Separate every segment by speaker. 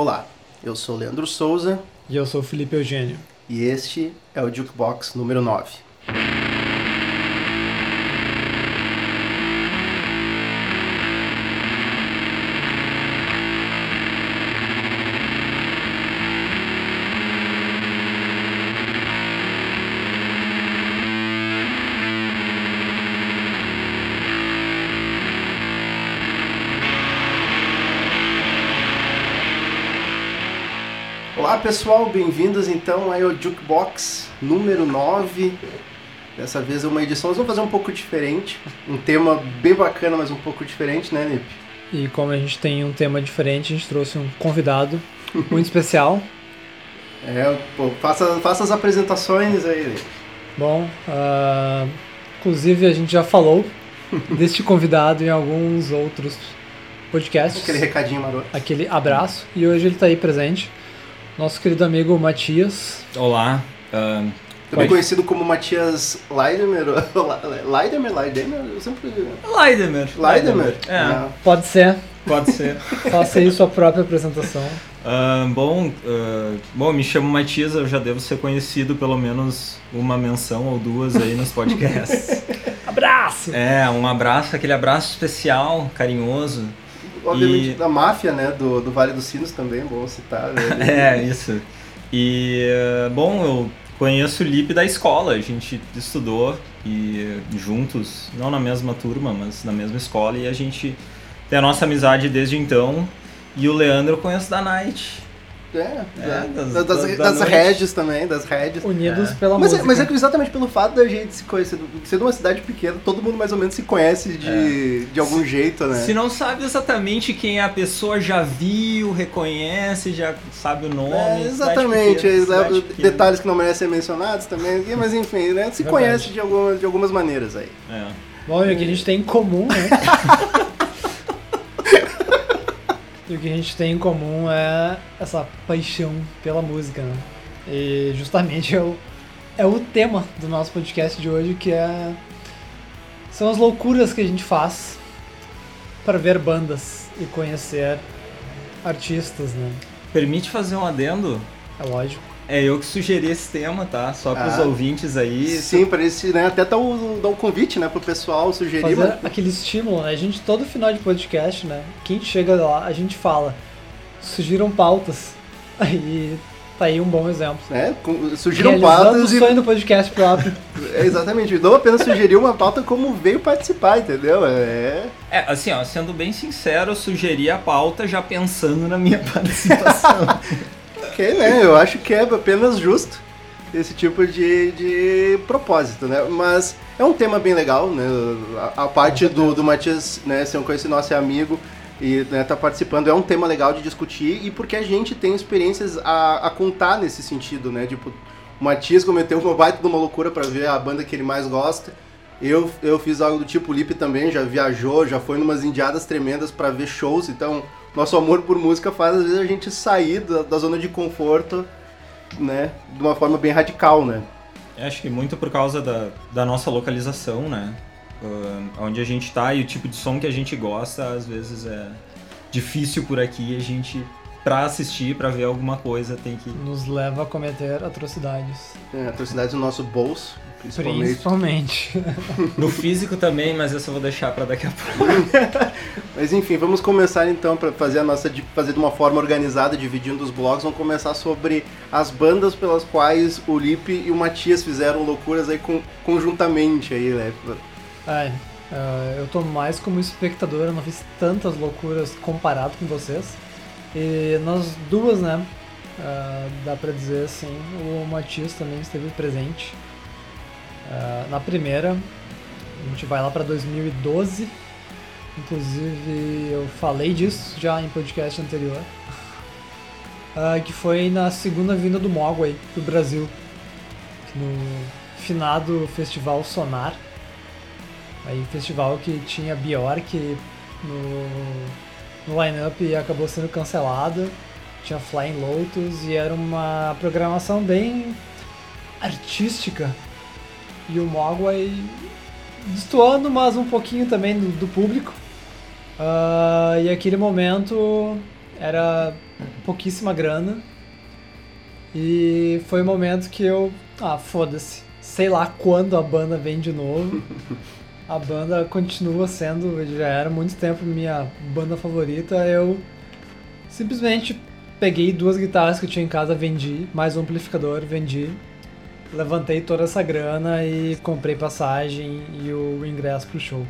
Speaker 1: Olá, eu sou Leandro Souza
Speaker 2: E eu sou o Felipe Eugênio.
Speaker 1: e este é o Jukebox número 9. Pessoal, bem-vindos então ao Jukebox número 9. Dessa vez é uma edição, nós vamos fazer um pouco diferente, um tema bem bacana, mas um pouco diferente, né, Nip?
Speaker 2: E como a gente tem um tema diferente, a gente trouxe um convidado muito especial.
Speaker 1: É, pô, faça, faça as apresentações aí, Nip.
Speaker 2: Bom, ah, inclusive a gente já falou deste convidado em alguns outros podcasts.
Speaker 1: Aquele recadinho maroto.
Speaker 2: Aquele abraço. E hoje ele está aí presente. Nosso querido amigo Matias.
Speaker 3: Olá, ah,
Speaker 1: Também
Speaker 2: Pode.
Speaker 1: conhecido como Matias Leidemer. Leidemer, Leidemer, eu sempre...
Speaker 3: Leidemer.
Speaker 1: Leidemer?
Speaker 3: É,
Speaker 1: Ah,
Speaker 2: Pode ser,
Speaker 3: pode ser.
Speaker 2: faça aí sua própria apresentação.
Speaker 3: Ah, bom, ah, bom, me chamo Matias, eu já devo ser conhecido pelo menos uma menção ou duas aí nos podcasts.
Speaker 2: Abraço!
Speaker 3: é, um abraço, aquele abraço especial, carinhoso.
Speaker 1: Obviamente
Speaker 3: E-
Speaker 1: da máfia, né, do, do Vale dos Sinos também, bom citar. Né?
Speaker 3: É, isso. E, ah, bom, eu conheço o Lipe da escola, a gente estudou e juntos, não na mesma turma, mas na mesma escola, e a gente tem a nossa amizade desde então. E o Leandro eu conheço da Night.
Speaker 1: É,
Speaker 3: É,
Speaker 1: da-
Speaker 3: das-
Speaker 1: das, das, redes também, das redes.
Speaker 2: Unidos
Speaker 3: É.
Speaker 2: pela
Speaker 1: Mas é,
Speaker 2: música.
Speaker 1: mas é que exatamente pelo fato da gente se conhecer, sendo uma cidade pequena, todo mundo mais ou menos se conhece de, de algum jeito, né?
Speaker 3: Se não sabe exatamente quem é a pessoa, já viu, reconhece, já sabe o nome.
Speaker 1: É, exatamente,
Speaker 3: pequena,
Speaker 1: detalhes que não merecem ser mencionados também, mas enfim, né? Se
Speaker 2: Verdade.
Speaker 1: conhece de, alguma, de algumas maneiras aí.
Speaker 3: É.
Speaker 2: Bom, e o que a gente tem em comum, né? e o que a gente tem em comum é essa paixão pela música, né? E justamente é o, é o tema do nosso podcast de hoje, que é são as loucuras que a gente faz para ver bandas e conhecer artistas, né?
Speaker 3: Permite fazer um adendo?
Speaker 2: É lógico.
Speaker 3: É eu que sugeri esse tema, tá? Só para os
Speaker 1: Ah.
Speaker 3: ouvintes aí.
Speaker 1: Sim, para esse, né? Até dar um, dar um convite, né, pro pessoal sugerir.
Speaker 2: Fazer
Speaker 1: mas-
Speaker 2: aquele estímulo, né? A gente, todo final de podcast, né? Quem chega lá, a gente fala. Sugiram pautas. Aí tá aí um bom exemplo.
Speaker 1: Surgiram
Speaker 2: Realizando
Speaker 1: pautas
Speaker 2: o
Speaker 1: e
Speaker 2: sonho do podcast próprio.
Speaker 1: É, exatamente, não apenas sugerir uma pauta como veio participar, entendeu? É.
Speaker 3: É, assim, ó, sendo bem sincero, eu sugeri a pauta já pensando na minha participação.
Speaker 1: Ok, né? Eu acho que é apenas justo esse tipo de, de propósito, né? Mas é um tema bem legal, né? A, a parte do, do Matias, né, ser um conhecido nosso amigo e né, tá participando é um tema legal de discutir e porque a gente tem experiências a, a contar nesse sentido, né? Tipo, o Matias cometeu uma baita de uma loucura pra ver a banda que ele mais gosta. Eu, eu fiz algo do tipo, o Lipe também já viajou, já foi numas indiadas tremendas pra ver shows, então nosso amor por música faz às vezes a gente sair da, da zona de conforto, né, de uma forma bem radical, né?
Speaker 3: Eu Acho que muito por causa da, da nossa localização, né? Ah, onde a gente tá e o tipo de som que a gente gosta, às vezes é difícil por aqui. A gente, pra assistir, pra ver alguma coisa, tem que.
Speaker 2: Nos leva a cometer atrocidades.
Speaker 1: É, atrocidades no nosso bolso, principalmente.
Speaker 2: Principalmente.
Speaker 3: No físico também, mas essa eu vou deixar pra daqui a pouco.
Speaker 1: Mas enfim, vamos começar então para fazer a nossa fazer de uma forma organizada, dividindo os blogs. Vamos começar sobre as bandas pelas quais o Lipe e o Matias fizeram loucuras aí com- conjuntamente aí, né?
Speaker 2: É, eu tô mais como espectador, eu não fiz tantas loucuras comparado com vocês. E nas duas, né? é, dá pra dizer assim, o Matias também esteve presente. É, na primeira, a gente vai lá pra 2012. Inclusive eu falei disso já em podcast anterior. Ah, que foi na segunda vinda do Mogwai pro Brasil. No finado Festival Sonar. Aí festival que tinha Bjork no, no line-up e acabou sendo cancelado. Tinha Flying Lotus e era uma programação bem artística. E o Mogwai destoando, mas um pouquinho também do, do público. Ah, e aquele momento era pouquíssima grana. E foi o momento que eu. Ah, foda-se. Sei lá quando a banda vem de novo. A banda continua sendo, já era muito tempo minha banda favorita. Eu simplesmente peguei duas guitarras que eu tinha em casa, vendi, mais um amplificador, vendi. Levantei toda essa grana e comprei passagem e o ingresso pro show.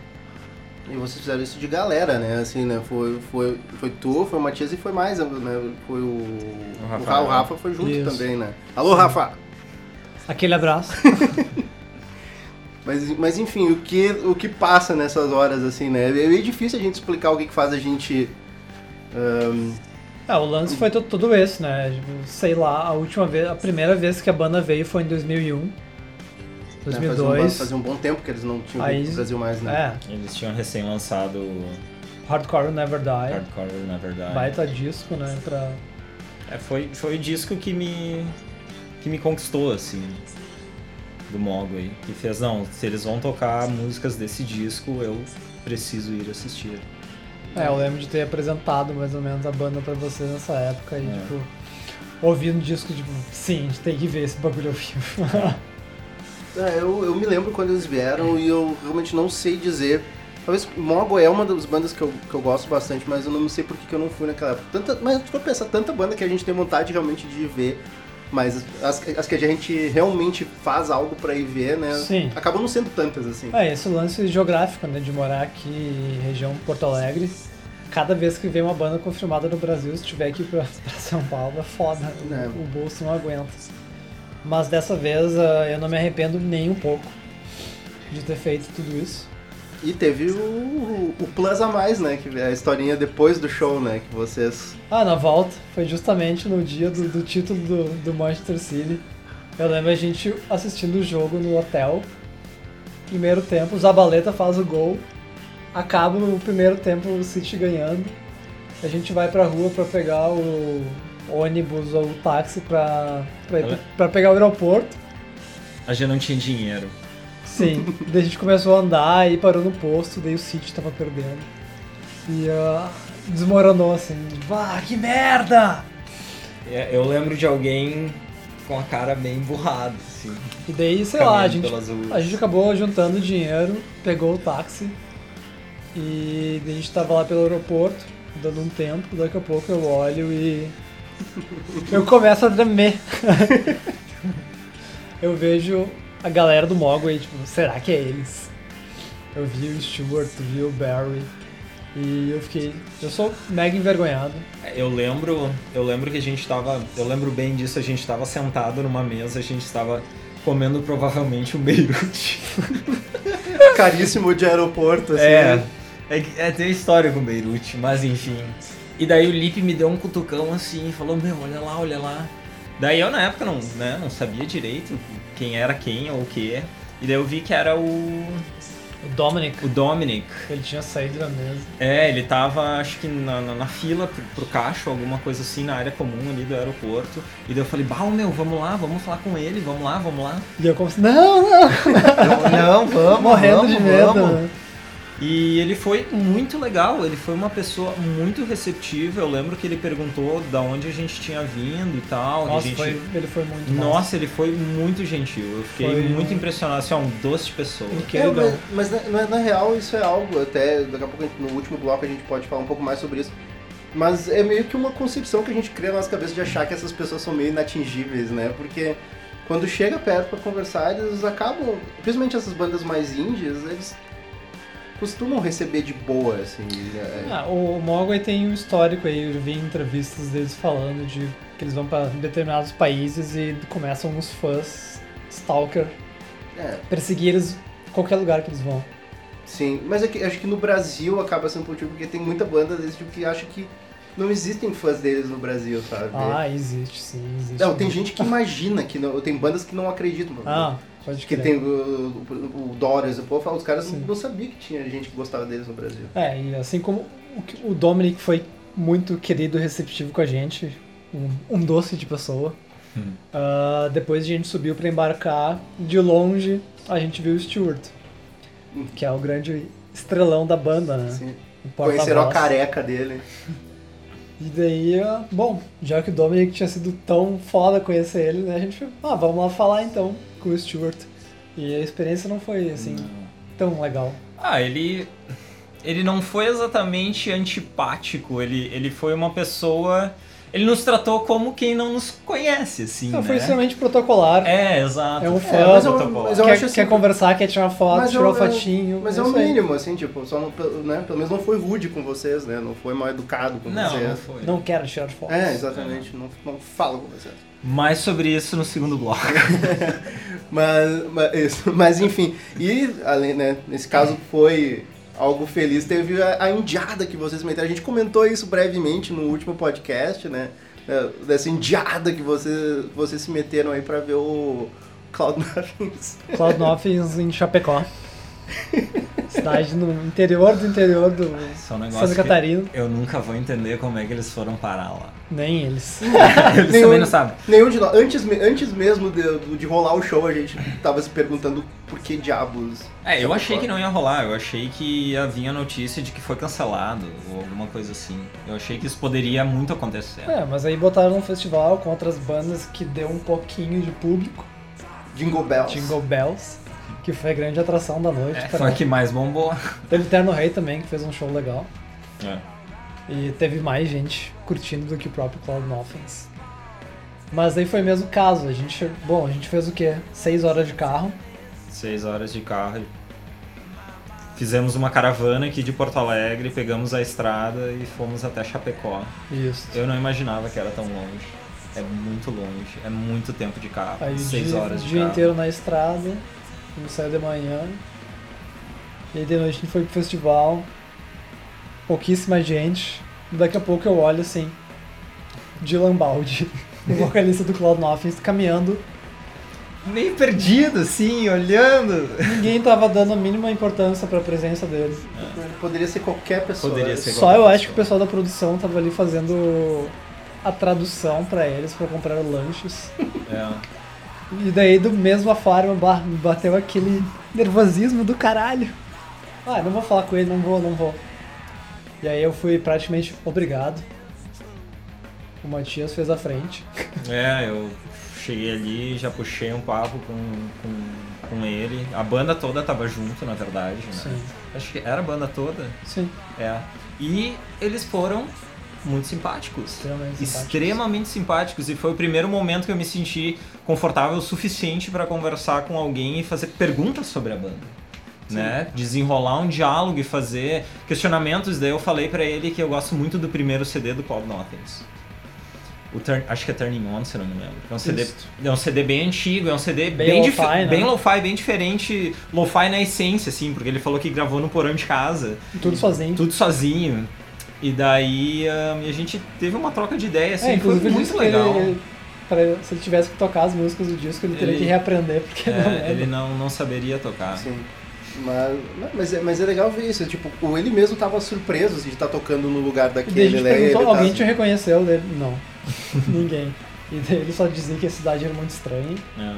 Speaker 1: E vocês fizeram isso de galera, né? Assim, né? Foi, foi, foi tu, foi o Matias e foi mais, né? Foi o.
Speaker 3: O Rafa.
Speaker 1: O Rafa foi junto
Speaker 2: Isso.
Speaker 1: também, né? Alô, Rafa!
Speaker 2: Aquele abraço.
Speaker 1: Mas, mas enfim, o que, o que passa nessas horas, assim, né? É meio difícil a gente explicar o que, que faz a gente. ahn,
Speaker 2: É, o lance foi to- todo esse, né? Sei lá, a última vez, a primeira vez que a banda veio foi em 2001,
Speaker 1: né, Fazia um,
Speaker 2: 2002.
Speaker 1: fazia um bom tempo que eles não tinham
Speaker 2: Aí-
Speaker 1: vindo pro Brasil mais, né?
Speaker 2: É,
Speaker 3: Eles tinham recém lançado
Speaker 2: Hardcore Never Die,
Speaker 3: Hardcore, na verdade.
Speaker 2: baita disco, né? Pra...
Speaker 3: É, foi, foi o disco que me, que me conquistou, assim, do Mogwai. Que fez, não, se eles vão tocar músicas desse disco, eu preciso ir assistir.
Speaker 2: É, eu lembro de ter apresentado mais ou menos a banda pra vocês nessa época e,
Speaker 3: É.
Speaker 2: tipo, ouvindo o disco, tipo, sim, a gente tem que ver esse bagulho ao vivo.
Speaker 1: É, eu, eu me lembro quando eles vieram e eu realmente não sei dizer. Talvez Mogo é uma das bandas que eu, que eu gosto bastante, mas eu não sei por que, eu não fui naquela época. Tanta, mas se for pensar, tanta banda que a gente tem vontade realmente de ver, mas as, as que a gente realmente faz algo pra ir ver, né?
Speaker 2: Sim.
Speaker 1: Acabam não sendo tantas assim.
Speaker 2: É, esse lance geográfico, né, de morar aqui em região Porto Alegre. Cada vez que vem uma banda confirmada no Brasil, se tiver aqui pra, pra São Paulo, é foda. O-
Speaker 1: É.
Speaker 2: O, bolso não aguenta. Mas dessa vez ah, eu não me arrependo nem um pouco de ter feito tudo isso.
Speaker 1: E teve o, o plus a mais, né? Que é a historinha depois do show, né? Que vocês.
Speaker 2: Ah, na volta, foi justamente no dia do, do título do, do Manchester City. Eu lembro a gente assistindo o jogo no hotel. Primeiro tempo, o Zabaleta faz o gol. Acaba o primeiro tempo o City ganhando. A gente vai pra rua pra pegar o ônibus ou o táxi pra, pra, ir pra, pegar o aeroporto.
Speaker 3: A gente não tinha dinheiro.
Speaker 2: Sim, daí a gente começou a andar e parou no posto, daí o City tava perdendo. E ah, desmoronou assim, ah, que merda!
Speaker 3: É, Eu lembro de alguém com a cara bem emburrada, assim.
Speaker 2: E daí, sei lá, a gente, a gente acabou juntando dinheiro, pegou o táxi e a gente tava lá pelo aeroporto, dando um tempo, daqui a pouco eu olho e eu começo a tremer. eu vejo a galera do Mogwai, tipo, será que é eles? Eu vi o Stuart, vi o Barry e eu fiquei, eu sou mega envergonhado.
Speaker 3: Eu lembro, eu lembro que a gente tava, eu lembro bem disso, a gente tava sentado numa mesa, a gente tava comendo provavelmente um Beirute.
Speaker 1: Caríssimo de aeroporto, assim.
Speaker 3: É,
Speaker 1: né?
Speaker 3: É, é tem história com Beirute, mas enfim. E daí o Lipe me deu um cutucão assim, e falou, meu, olha lá, olha lá. Daí eu na época não, né, não sabia direito quem era quem ou o que. E daí eu vi que era o,
Speaker 2: O Dominic,
Speaker 3: o Dominic.
Speaker 2: ele tinha saído da mesa.
Speaker 3: É, ele tava, acho que na, na, na fila pro, pro caixa, alguma coisa assim, na área comum ali do aeroporto. E daí eu falei, bah, meu, vamos lá, vamos falar com ele, vamos lá, vamos lá.
Speaker 2: E eu como assim, não, não,
Speaker 3: não, vamos,
Speaker 2: morrendo de medo. né?
Speaker 3: E ele foi muito legal, ele foi uma pessoa muito receptiva. Eu lembro que ele perguntou da onde a gente tinha vindo e tal. a
Speaker 2: Nossa,
Speaker 3: gente...
Speaker 2: foi, ele foi muito massa.
Speaker 3: Nossa, ele foi muito gentil. Eu fiquei
Speaker 2: Foi
Speaker 3: muito impressionado, assim, ó, um doce de pessoa.
Speaker 1: É, mas, mas na, na- na real isso é algo, até daqui a pouco no último bloco a gente pode falar um pouco mais sobre isso. Mas é meio que uma concepção que a gente cria na nossa cabeça de achar que essas pessoas são meio inatingíveis, né? Porque quando chega perto pra conversar, eles acabam, principalmente essas bandas mais índias, eles costumam receber de boa, assim. né?
Speaker 2: Ah, o Mogwai tem um histórico aí, eu vi entrevistas deles falando de que eles vão pra determinados países e começam uns fãs stalker
Speaker 1: É,
Speaker 2: perseguir eles em qualquer lugar que eles vão.
Speaker 1: sim. Mas é que, acho que no Brasil acaba sendo positivo porque tem muita banda desse tipo que acha que não existem fãs deles no Brasil, sabe?
Speaker 2: Ah, existe, sim, existe.
Speaker 1: Não, tem gente que imagina que não, tem bandas que não acreditam.
Speaker 2: Ah, pode
Speaker 1: que tem o, o, o Dorian, o povo fala, os caras
Speaker 2: Sim.
Speaker 1: não sabiam que tinha gente que gostava deles no Brasil.
Speaker 2: É, e assim como o, o Dominic foi muito querido e receptivo com a gente, um, um doce de pessoa.
Speaker 3: Hum.
Speaker 2: Ah, depois a gente subiu pra embarcar, de longe a gente viu o Stuart, que é o grande estrelão da banda, né?
Speaker 1: Assim,
Speaker 2: O
Speaker 1: conheceram a careca dele.
Speaker 2: E daí, ah, bom, já que o Dominic tinha sido tão foda conhecer ele, né, a gente falou, ah, vamos lá falar então com o Stuart. E a experiência não foi, assim, tão legal.
Speaker 3: Ah, ele. Ele não foi exatamente antipático, ele, ele foi uma pessoa. Ele nos tratou como quem não nos conhece, assim.
Speaker 2: Não,
Speaker 3: né?
Speaker 2: foi extremamente protocolar.
Speaker 3: É, exato.
Speaker 2: É um fã,
Speaker 1: mas eu-
Speaker 3: protocolar.
Speaker 1: mas eu
Speaker 2: quer,
Speaker 1: acho assim-
Speaker 2: quer conversar, quer tirar foto,
Speaker 1: Mas
Speaker 2: tirar
Speaker 1: é
Speaker 2: o
Speaker 1: o-
Speaker 2: fotinho.
Speaker 1: Mas é o
Speaker 2: isso aí.
Speaker 1: mínimo, assim, tipo, só não, né, pelo menos não foi rude com vocês, né? Não foi mal educado com
Speaker 3: Não,
Speaker 1: vocês.
Speaker 3: não foi.
Speaker 2: Não quero tirar foto.
Speaker 1: É, exatamente, não, não falo com vocês.
Speaker 3: Mais sobre isso no segundo bloco.
Speaker 1: Mas, mas, mas enfim, e além, né, nesse caso foi algo feliz, teve a, a indiada que vocês meteram. A gente comentou isso brevemente no último podcast, né? é, Dessa indiada que vocês, vocês se meteram aí pra ver o Cloud Nothings.
Speaker 2: Cloud Nothings em Chapecó. Cidade no interior do interior do
Speaker 3: Só um
Speaker 2: Santa Catarina.
Speaker 3: Eu nunca vou entender como é que eles foram parar lá.
Speaker 2: Nem eles.
Speaker 3: Eles
Speaker 1: Nenhum-
Speaker 3: também não sabem.
Speaker 1: Nenhum de nós. Antes, antes mesmo de, de rolar o show, a gente tava se perguntando por que diabos.
Speaker 3: É, eu achei que não ia rolar, eu achei que ia vir a notícia de que foi cancelado, ou alguma coisa assim. Eu achei que isso poderia muito acontecer.
Speaker 2: É, mas aí botaram um festival com outras bandas que deu um pouquinho de público.
Speaker 1: Jingle Bells.
Speaker 2: Jingle Bells, que foi a grande atração da noite.
Speaker 3: É,
Speaker 2: cara.
Speaker 3: foi a que mais bombou.
Speaker 2: Teve Terno Rei também, que fez um show legal.
Speaker 3: É.
Speaker 2: E teve mais gente curtindo do que o próprio Cloud Nothings. Mas aí foi mesmo o caso. A gente, bom, a gente fez o quê? Seis horas de carro.
Speaker 3: Seis horas de carro. Fizemos uma caravana aqui de Porto Alegre, pegamos a estrada e fomos até Chapecó.
Speaker 2: Isso.
Speaker 3: Eu não imaginava que era tão longe. É muito longe, é muito tempo de carro.
Speaker 2: Aí o
Speaker 3: Seis
Speaker 2: dia,
Speaker 3: horas
Speaker 2: o
Speaker 3: de
Speaker 2: dia
Speaker 3: carro.
Speaker 2: inteiro na estrada. A gente saiu de manhã. E aí de noite a gente foi pro festival. Pouquíssima gente. Daqui a pouco eu olho assim. Dylan Baldi, o vocalista do Cloud Nothings, caminhando.
Speaker 3: Meio perdido, assim, olhando.
Speaker 2: Ninguém tava dando a mínima importância pra presença dele.
Speaker 1: Poderia ser qualquer pessoa.
Speaker 3: Poderia ser
Speaker 2: Só eu acho que o pessoal da produção tava ali fazendo a tradução pra eles pra comprar lanches.
Speaker 3: É.
Speaker 2: E daí, do mesma forma, me bateu aquele nervosismo do caralho. Ah, não vou falar com ele, não vou, não vou. E aí eu fui praticamente obrigado. O Matias fez a frente.
Speaker 3: É, eu cheguei ali, já puxei um papo com, com, com ele. A banda toda tava junto, na verdade, né?
Speaker 2: Sim,
Speaker 3: Acho que era a banda toda.
Speaker 2: sim,
Speaker 3: É. E eles foram muito simpáticos.
Speaker 2: extremamente.
Speaker 3: Extremamente simpáticos. E foi o primeiro momento que eu me senti confortável o suficiente para conversar com alguém e fazer perguntas sobre a banda. Né? Desenrolar um diálogo e fazer questionamentos. Daí eu falei pra ele que eu gosto muito do primeiro CD do Cloud Nothings. O Turn- acho que é Turning On, se eu não me lembro. É um, CD, é um CD bem antigo, é um CD
Speaker 2: Bem
Speaker 3: bem, dif-
Speaker 2: né?
Speaker 3: bem lo-fi, bem diferente. Lo-fi na essência, assim, porque ele falou que gravou no porão de casa
Speaker 2: Tudo sozinho.
Speaker 3: tudo sozinho. E daí ahn, a gente teve uma troca de ideia, assim,
Speaker 2: é,
Speaker 3: foi muito legal.
Speaker 2: ele, ele- pra- se ele tivesse que tocar as músicas do disco, ele teria
Speaker 3: Ele-
Speaker 2: que reaprender, porque não
Speaker 3: É,
Speaker 2: lembra.
Speaker 3: ele não, não saberia tocar.
Speaker 1: Sim. Mas, mas, é, mas é legal ver isso. Tipo, o- ele mesmo tava surpreso assim, de estar tocando no lugar
Speaker 2: E daí a
Speaker 1: daquele,
Speaker 2: gente
Speaker 1: né?
Speaker 2: perguntou,
Speaker 1: Ele tá
Speaker 2: alguém
Speaker 1: assim,
Speaker 2: te reconheceu dele? Não, ninguém. E daí ele só dizia que a cidade era muito estranha.
Speaker 3: É.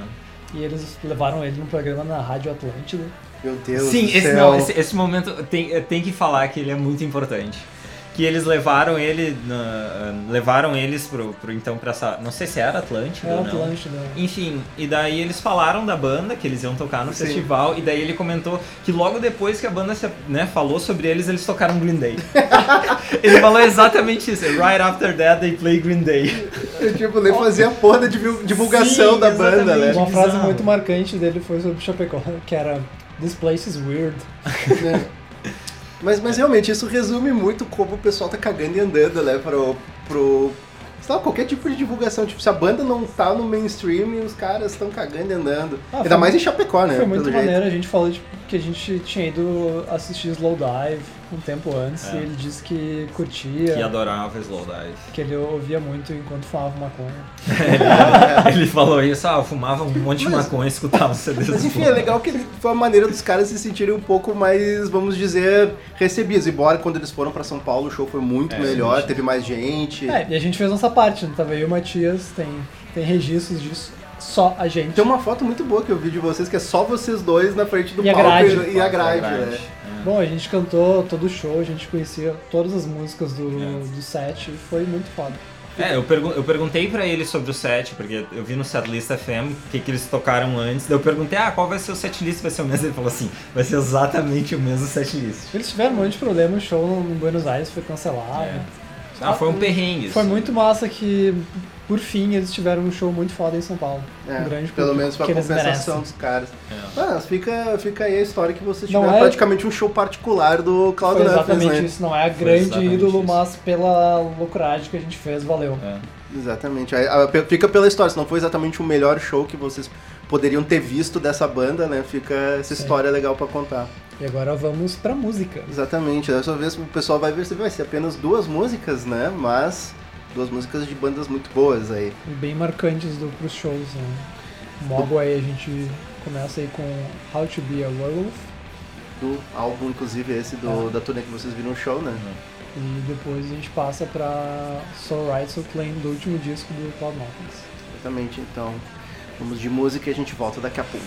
Speaker 2: E eles levaram ele num programa na Rádio Atlântida.
Speaker 1: Meu Deus
Speaker 3: Sim,
Speaker 1: do
Speaker 3: esse,
Speaker 1: céu.
Speaker 3: não, esse, esse momento tem, tem que falar que ele é muito importante. Que eles levaram ele, na- levaram eles pro, pro então pra essa, não sei se era Atlântida não.
Speaker 2: Atlântida.
Speaker 3: Enfim, e daí eles falaram da banda, que eles iam tocar no
Speaker 1: Sim.
Speaker 3: festival, e daí ele comentou que logo depois que a banda se, né, falou sobre eles, eles tocaram Green Day. ele falou exatamente isso, right after that they play Green Day.
Speaker 1: Eu, tipo, nem fazia a porra da divul- divulgação
Speaker 3: Sim,
Speaker 1: da banda, né?
Speaker 2: Uma frase muito marcante dele foi sobre Chapecó, que era This place is weird.
Speaker 1: Mas, mas realmente, isso resume muito como o pessoal tá cagando e andando, né? Pro. pro sei lá, qualquer tipo de divulgação. Tipo, se a banda não tá no mainstream, os caras estão cagando e andando.
Speaker 2: Ah,
Speaker 1: Ainda
Speaker 2: foi-
Speaker 1: mais em Chapecó, né?
Speaker 2: Foi muito
Speaker 1: jeito.
Speaker 2: maneiro, a gente falou tipo, que a gente tinha ido assistir Slowdive um tempo antes
Speaker 3: É.
Speaker 2: e ele disse que curtia,
Speaker 3: Que adorava Slowdive.
Speaker 2: que ele ouvia muito enquanto fumava maconha.
Speaker 3: ele falou isso, ah, fumava um monte de
Speaker 1: Mas-
Speaker 3: maconha e escutava CDs
Speaker 1: Mas enfim, é legal que foi a maneira dos caras se sentirem um pouco mais, vamos dizer, recebidos. Embora quando eles foram pra São Paulo o show foi muito
Speaker 3: É,
Speaker 1: melhor,
Speaker 3: sim.
Speaker 1: teve mais gente.
Speaker 2: É, e a gente fez nossa parte, né? Tava eu e o Matias, tem, tem registros disso, só a gente.
Speaker 1: Tem uma foto muito boa que eu vi de vocês, que é só vocês dois na frente do
Speaker 2: E a
Speaker 1: palco
Speaker 2: grade.
Speaker 1: e, e a grade, né?
Speaker 2: Bom, a gente cantou todo o show, a gente conhecia todas as músicas do,
Speaker 3: É.
Speaker 2: do set e foi muito foda.
Speaker 3: É, eu, pergun eu perguntei pra ele sobre o set, porque eu vi no Setlist FM o que, que eles tocaram antes. Daí eu perguntei, ah, qual vai ser o setlist? Vai ser o mesmo? Ele falou assim, vai ser exatamente o mesmo setlist.
Speaker 2: Eles tiveram um monte de problema, o show em Buenos Aires foi cancelado.
Speaker 3: É. Ah, foi um perrengue.
Speaker 2: Foi
Speaker 3: assim.
Speaker 2: muito massa que, por fim, eles tiveram um show muito foda em São Paulo.
Speaker 1: É,
Speaker 2: um grande
Speaker 1: pelo menos pra compensação dos caras.
Speaker 3: É.
Speaker 1: Ah, mas fica, fica aí a história que vocês
Speaker 2: Não
Speaker 1: tiveram
Speaker 2: é-
Speaker 1: praticamente um show particular do
Speaker 2: Foi
Speaker 1: Nuffins,
Speaker 2: exatamente
Speaker 1: né?
Speaker 2: isso, não é a grande ídolo,
Speaker 3: isso.
Speaker 2: mas pela loucuragem que a gente fez, valeu.
Speaker 3: É.
Speaker 1: Exatamente. Aí, ah, Fica pela história, se não foi exatamente o melhor show que vocês poderiam ter visto dessa banda, né? Fica essa
Speaker 2: Sim.
Speaker 1: história legal pra contar.
Speaker 2: E agora vamos pra música.
Speaker 1: Exatamente. Dessa vez o pessoal vai ver se vai ser apenas duas músicas, né? Mas duas músicas de bandas muito boas aí.
Speaker 2: Bem marcantes do, pros shows. Né? Mogwai a gente começa aí com How to Be a Werewolf
Speaker 1: Do álbum, inclusive, esse do,
Speaker 2: É.
Speaker 1: da turnê que vocês viram no show, né?
Speaker 2: e depois a gente passa pra So Right So Plain do último disco do Cloud Mountains.
Speaker 1: Exatamente. Então, vamos de música e a gente volta daqui a pouco.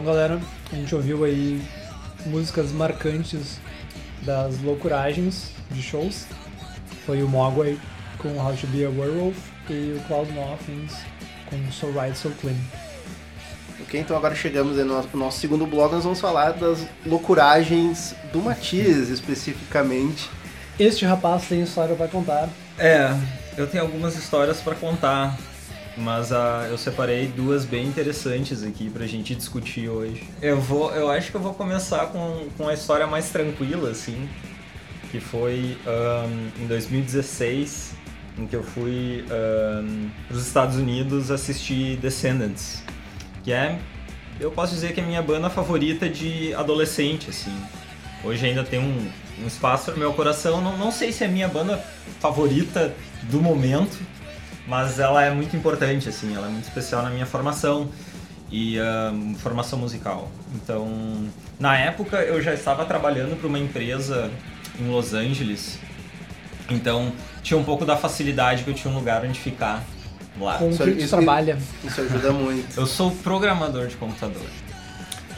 Speaker 2: Então, galera. A gente ouviu aí músicas marcantes das loucuragens de shows. Foi o Mogwai com How to Be a Werewolf e o Cloud Nothings com So Right So Clean.
Speaker 1: Ok, então agora chegamos aí no nosso, no nosso segundo bloco, nós vamos falar das loucuragens do Matias, especificamente.
Speaker 2: Este rapaz tem história para contar.
Speaker 3: É, eu tenho algumas histórias para contar, mas uh, eu separei duas bem interessantes aqui pra gente discutir hoje. Eu vou, eu acho que eu vou começar com, com a história mais tranquila, assim, que foi um, em 2016, em que eu fui um, Estados Unidos assistir Descendants, que é, eu posso dizer que é a minha banda favorita de adolescente, assim. Hoje ainda tem um, um espaço no meu coração. Não, não sei se é a minha banda favorita do momento, mas ela é muito importante, assim, ela é muito especial na minha formação e uh, formação musical. Então, na época eu já estava trabalhando para uma empresa em Los Angeles, então tinha um pouco da facilidade que eu tinha um lugar onde ficar lá.
Speaker 2: Com
Speaker 1: Isso-
Speaker 2: que
Speaker 1: isso-
Speaker 2: trabalha.
Speaker 1: Isso ajuda muito.
Speaker 3: Eu sou programador de computador.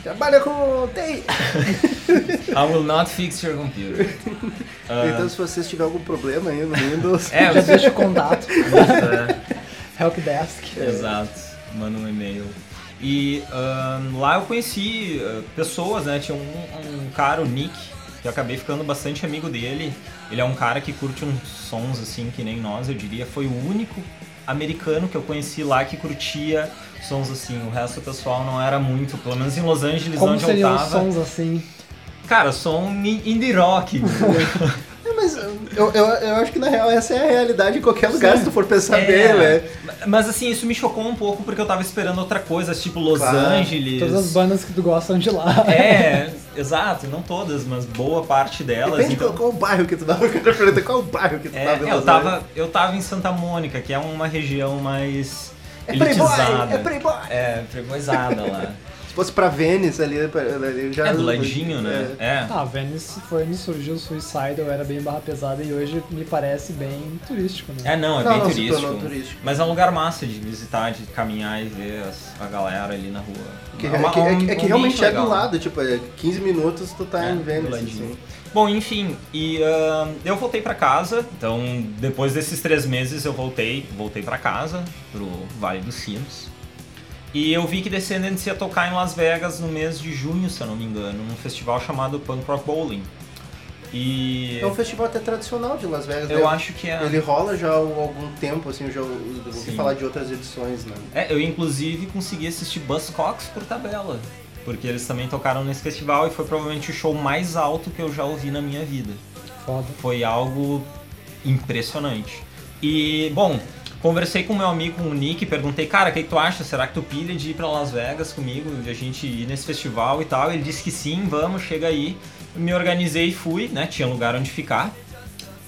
Speaker 1: Trabalha com TI.
Speaker 3: I will not fix your computer. Ah,
Speaker 1: Então se vocês tiverem algum problema aí no Windows,
Speaker 3: é,
Speaker 2: Já
Speaker 3: eu-
Speaker 2: deixa o contato.
Speaker 3: é.
Speaker 2: Helpdesk.
Speaker 3: Exato, manda um e-mail. E lá eu conheci ah, pessoas, né? Tinha um, um cara, o Nick, que eu acabei ficando bastante amigo dele. Ele é um cara que curte uns sons assim que nem nós, eu diria. Foi o único americano que eu conheci lá que curtia sons assim. O resto do pessoal não era muito, pelo menos em Los Angeles,
Speaker 2: Como
Speaker 3: onde eu
Speaker 2: seriam
Speaker 3: tava.
Speaker 2: sons assim?
Speaker 3: Cara, som in- indie rock.
Speaker 1: É, mas eu, eu, eu acho que na real essa é a realidade em qualquer lugar, se tu for pensar
Speaker 3: É,
Speaker 1: bem, né?
Speaker 3: Mas assim, isso me chocou um pouco porque eu tava esperando outra coisa, tipo Los
Speaker 1: Claro.
Speaker 3: Angeles.
Speaker 2: Todas as bandas que tu gosta de lá.
Speaker 3: É, exato, não todas, mas boa parte delas.
Speaker 1: Depende
Speaker 3: então...
Speaker 1: qual, qual o bairro que tu tava perguntando, qual o bairro que tu
Speaker 3: É,
Speaker 1: tava em
Speaker 3: eu tava, eu tava em Santa Mônica, que é uma região mais
Speaker 1: É playboy,
Speaker 3: elitizada.
Speaker 1: é playboy.
Speaker 3: É, playboyzada lá.
Speaker 1: Se fosse pra Vênice ali, ali já...
Speaker 3: É do ladinho, né? É.
Speaker 2: Ah, Venice foi onde surgiu o Suicidal, era bem barra pesada e hoje me parece bem turístico, né?
Speaker 3: É, não, é
Speaker 1: Não,
Speaker 3: bem
Speaker 1: não,
Speaker 3: turístico.
Speaker 1: turístico.
Speaker 3: Mas é um lugar massa de visitar, de caminhar e ver as- a galera ali na rua.
Speaker 1: Que,
Speaker 3: uma-
Speaker 1: é, que, é, que- é que
Speaker 3: um
Speaker 1: realmente
Speaker 3: ambiente
Speaker 1: é do lado, tipo, é 15 minutos tu tá
Speaker 3: É,
Speaker 1: em
Speaker 3: ladinho.
Speaker 1: assim.
Speaker 3: Bom, enfim, e ahn, eu voltei pra casa. Então, depois desses três meses, eu voltei, voltei para casa, pro Vale dos Sinos. E eu vi que Descendants ia tocar em Las Vegas no mês de junho, se eu não me engano, num festival chamado Punk Rock Bowling. E
Speaker 1: É um festival até tradicional de Las Vegas,
Speaker 3: eu
Speaker 1: né?
Speaker 3: acho que é.
Speaker 1: Ele rola já há algum tempo, assim, eu já ouvi
Speaker 3: Sim.
Speaker 1: falar de outras edições, né?
Speaker 3: É, eu inclusive consegui assistir Buzzcocks por tabela. Porque eles também tocaram nesse festival e foi provavelmente o show mais alto que eu já ouvi na minha vida.
Speaker 2: Foda.
Speaker 3: Foi algo impressionante. E, bom, conversei com meu amigo, o Nick, perguntei, cara, o que, que tu acha? Será que tu pilha de ir pra Las Vegas comigo, de a gente ir nesse festival e tal? Ele disse que sim, vamos, chega aí. Me organizei e fui, né? Tinha lugar onde ficar.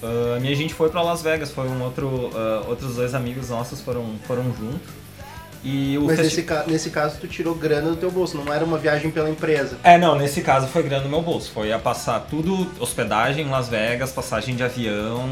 Speaker 3: Ah, e a gente foi pra Las Vegas, foi um outro, ah, outros dois amigos nossos foram, foram junto. E
Speaker 1: Mas
Speaker 3: festi-
Speaker 1: nesse, ca- nesse caso tu tirou grana do teu bolso, não era uma viagem pela empresa.
Speaker 3: É, não, nesse caso foi grana no meu bolso. Foi a passar tudo, hospedagem em Las Vegas, passagem de avião.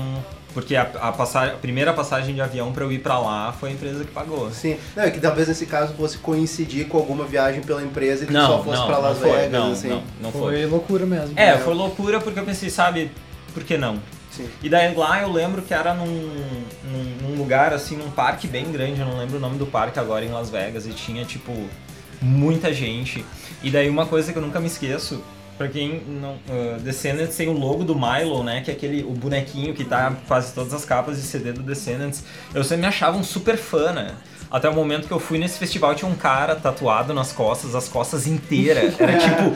Speaker 3: Porque a, a, passa- a primeira passagem de avião pra eu ir pra lá foi a empresa que pagou.
Speaker 1: Sim. Não, é que talvez nesse caso fosse coincidir com alguma viagem pela empresa e tu
Speaker 3: Não,
Speaker 1: só fosse
Speaker 3: não,
Speaker 1: pra Las
Speaker 3: não foi,
Speaker 1: Vegas,
Speaker 3: não,
Speaker 1: assim.
Speaker 3: não, não
Speaker 2: Foi
Speaker 3: foi.
Speaker 2: loucura mesmo.
Speaker 3: É, foi loucura porque eu pensei, sabe, por que não?
Speaker 1: Sim.
Speaker 3: E daí lá eu lembro que era num, num, num lugar, assim, num parque bem grande, eu não lembro o nome do parque agora em Las Vegas, e tinha, tipo, muita gente. E daí uma coisa que eu nunca me esqueço, pra quem não. Uh, Descendants tem o logo do Milo, né? Que é aquele o bonequinho que tá quase todas as capas de CD do Descendants. Eu sempre me achava um super fã, né? Até o momento que eu fui nesse festival tinha um cara tatuado nas costas, as costas inteiras. Era tipo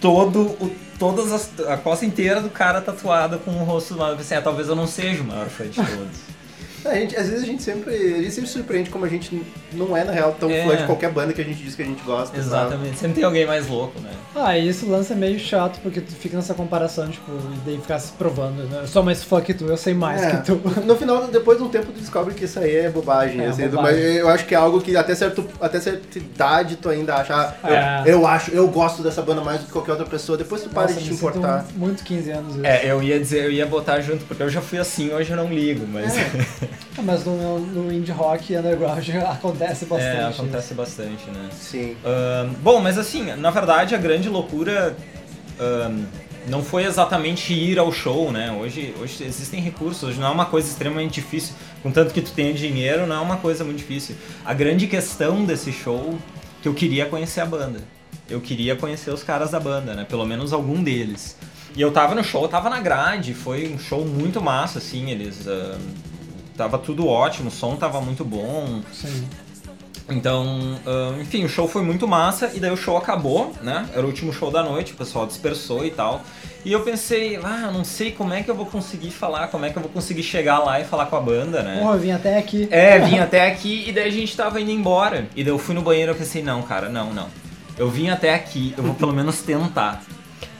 Speaker 3: todo o, todas as, a costa inteira do cara tatuada com o rosto do lado. Eu pensei, ah, talvez eu não seja o maior fã de todos.
Speaker 1: A gente, às vezes a gente sempre. A gente sempre surpreende como a gente não é, na real, tão
Speaker 3: É.
Speaker 1: fã de qualquer banda que a gente diz que a gente gosta. sabe?
Speaker 3: Exatamente. Sempre tem alguém mais louco, né?
Speaker 2: Ah, e esse lance é meio chato, porque tu fica nessa comparação, tipo, e daí ficar se provando, né? Eu sou mais fã que tu, eu sei mais
Speaker 1: É,
Speaker 2: que tu.
Speaker 1: No final, depois de um tempo, tu descobre que isso aí é bobagem.
Speaker 2: É,
Speaker 1: assim,
Speaker 2: bobagem.
Speaker 1: Mas eu acho que é algo que até, certo, até certa idade tu ainda acha. ah,
Speaker 2: É.
Speaker 1: Eu, eu acho, eu gosto dessa banda mais do que qualquer outra pessoa. Depois tu para
Speaker 2: Nossa,
Speaker 1: de te
Speaker 2: me sinto
Speaker 1: importar.
Speaker 2: Muito 15 anos. isso.
Speaker 3: É, eu ia dizer, eu ia botar junto, porque eu já fui assim, hoje eu não ligo, mas.
Speaker 1: É.
Speaker 2: Ah, Mas no, no indie rock e underground acontece bastante.
Speaker 3: É, acontece bastante, né?
Speaker 1: Sim.
Speaker 3: Ahn, bom, mas assim, na verdade a grande loucura ahn, não foi exatamente ir ao show, né? Hoje, hoje existem recursos, hoje não é uma coisa extremamente difícil. Contanto que tu tenha dinheiro, não é uma coisa muito difícil. A grande questão desse show que eu queria conhecer a banda. Eu queria conhecer os caras da banda, né? Pelo menos algum deles. E eu tava no show, eu tava na grade, foi um show muito massa, assim, eles. ahn, tava tudo ótimo, o som tava muito bom.
Speaker 2: Sim.
Speaker 3: Então, ahn, enfim, o show foi muito massa e daí o show acabou, né? Era o último show da noite, o pessoal dispersou e tal. E eu pensei, ah, não sei como é que eu vou conseguir falar, como é que eu vou conseguir chegar lá e falar com a banda, né?
Speaker 2: Porra, eu vim até aqui.
Speaker 3: É, vim até aqui e daí a gente tava indo embora. E daí eu fui no banheiro e pensei, não, cara, não, não. Eu vim até aqui, eu vou pelo menos tentar.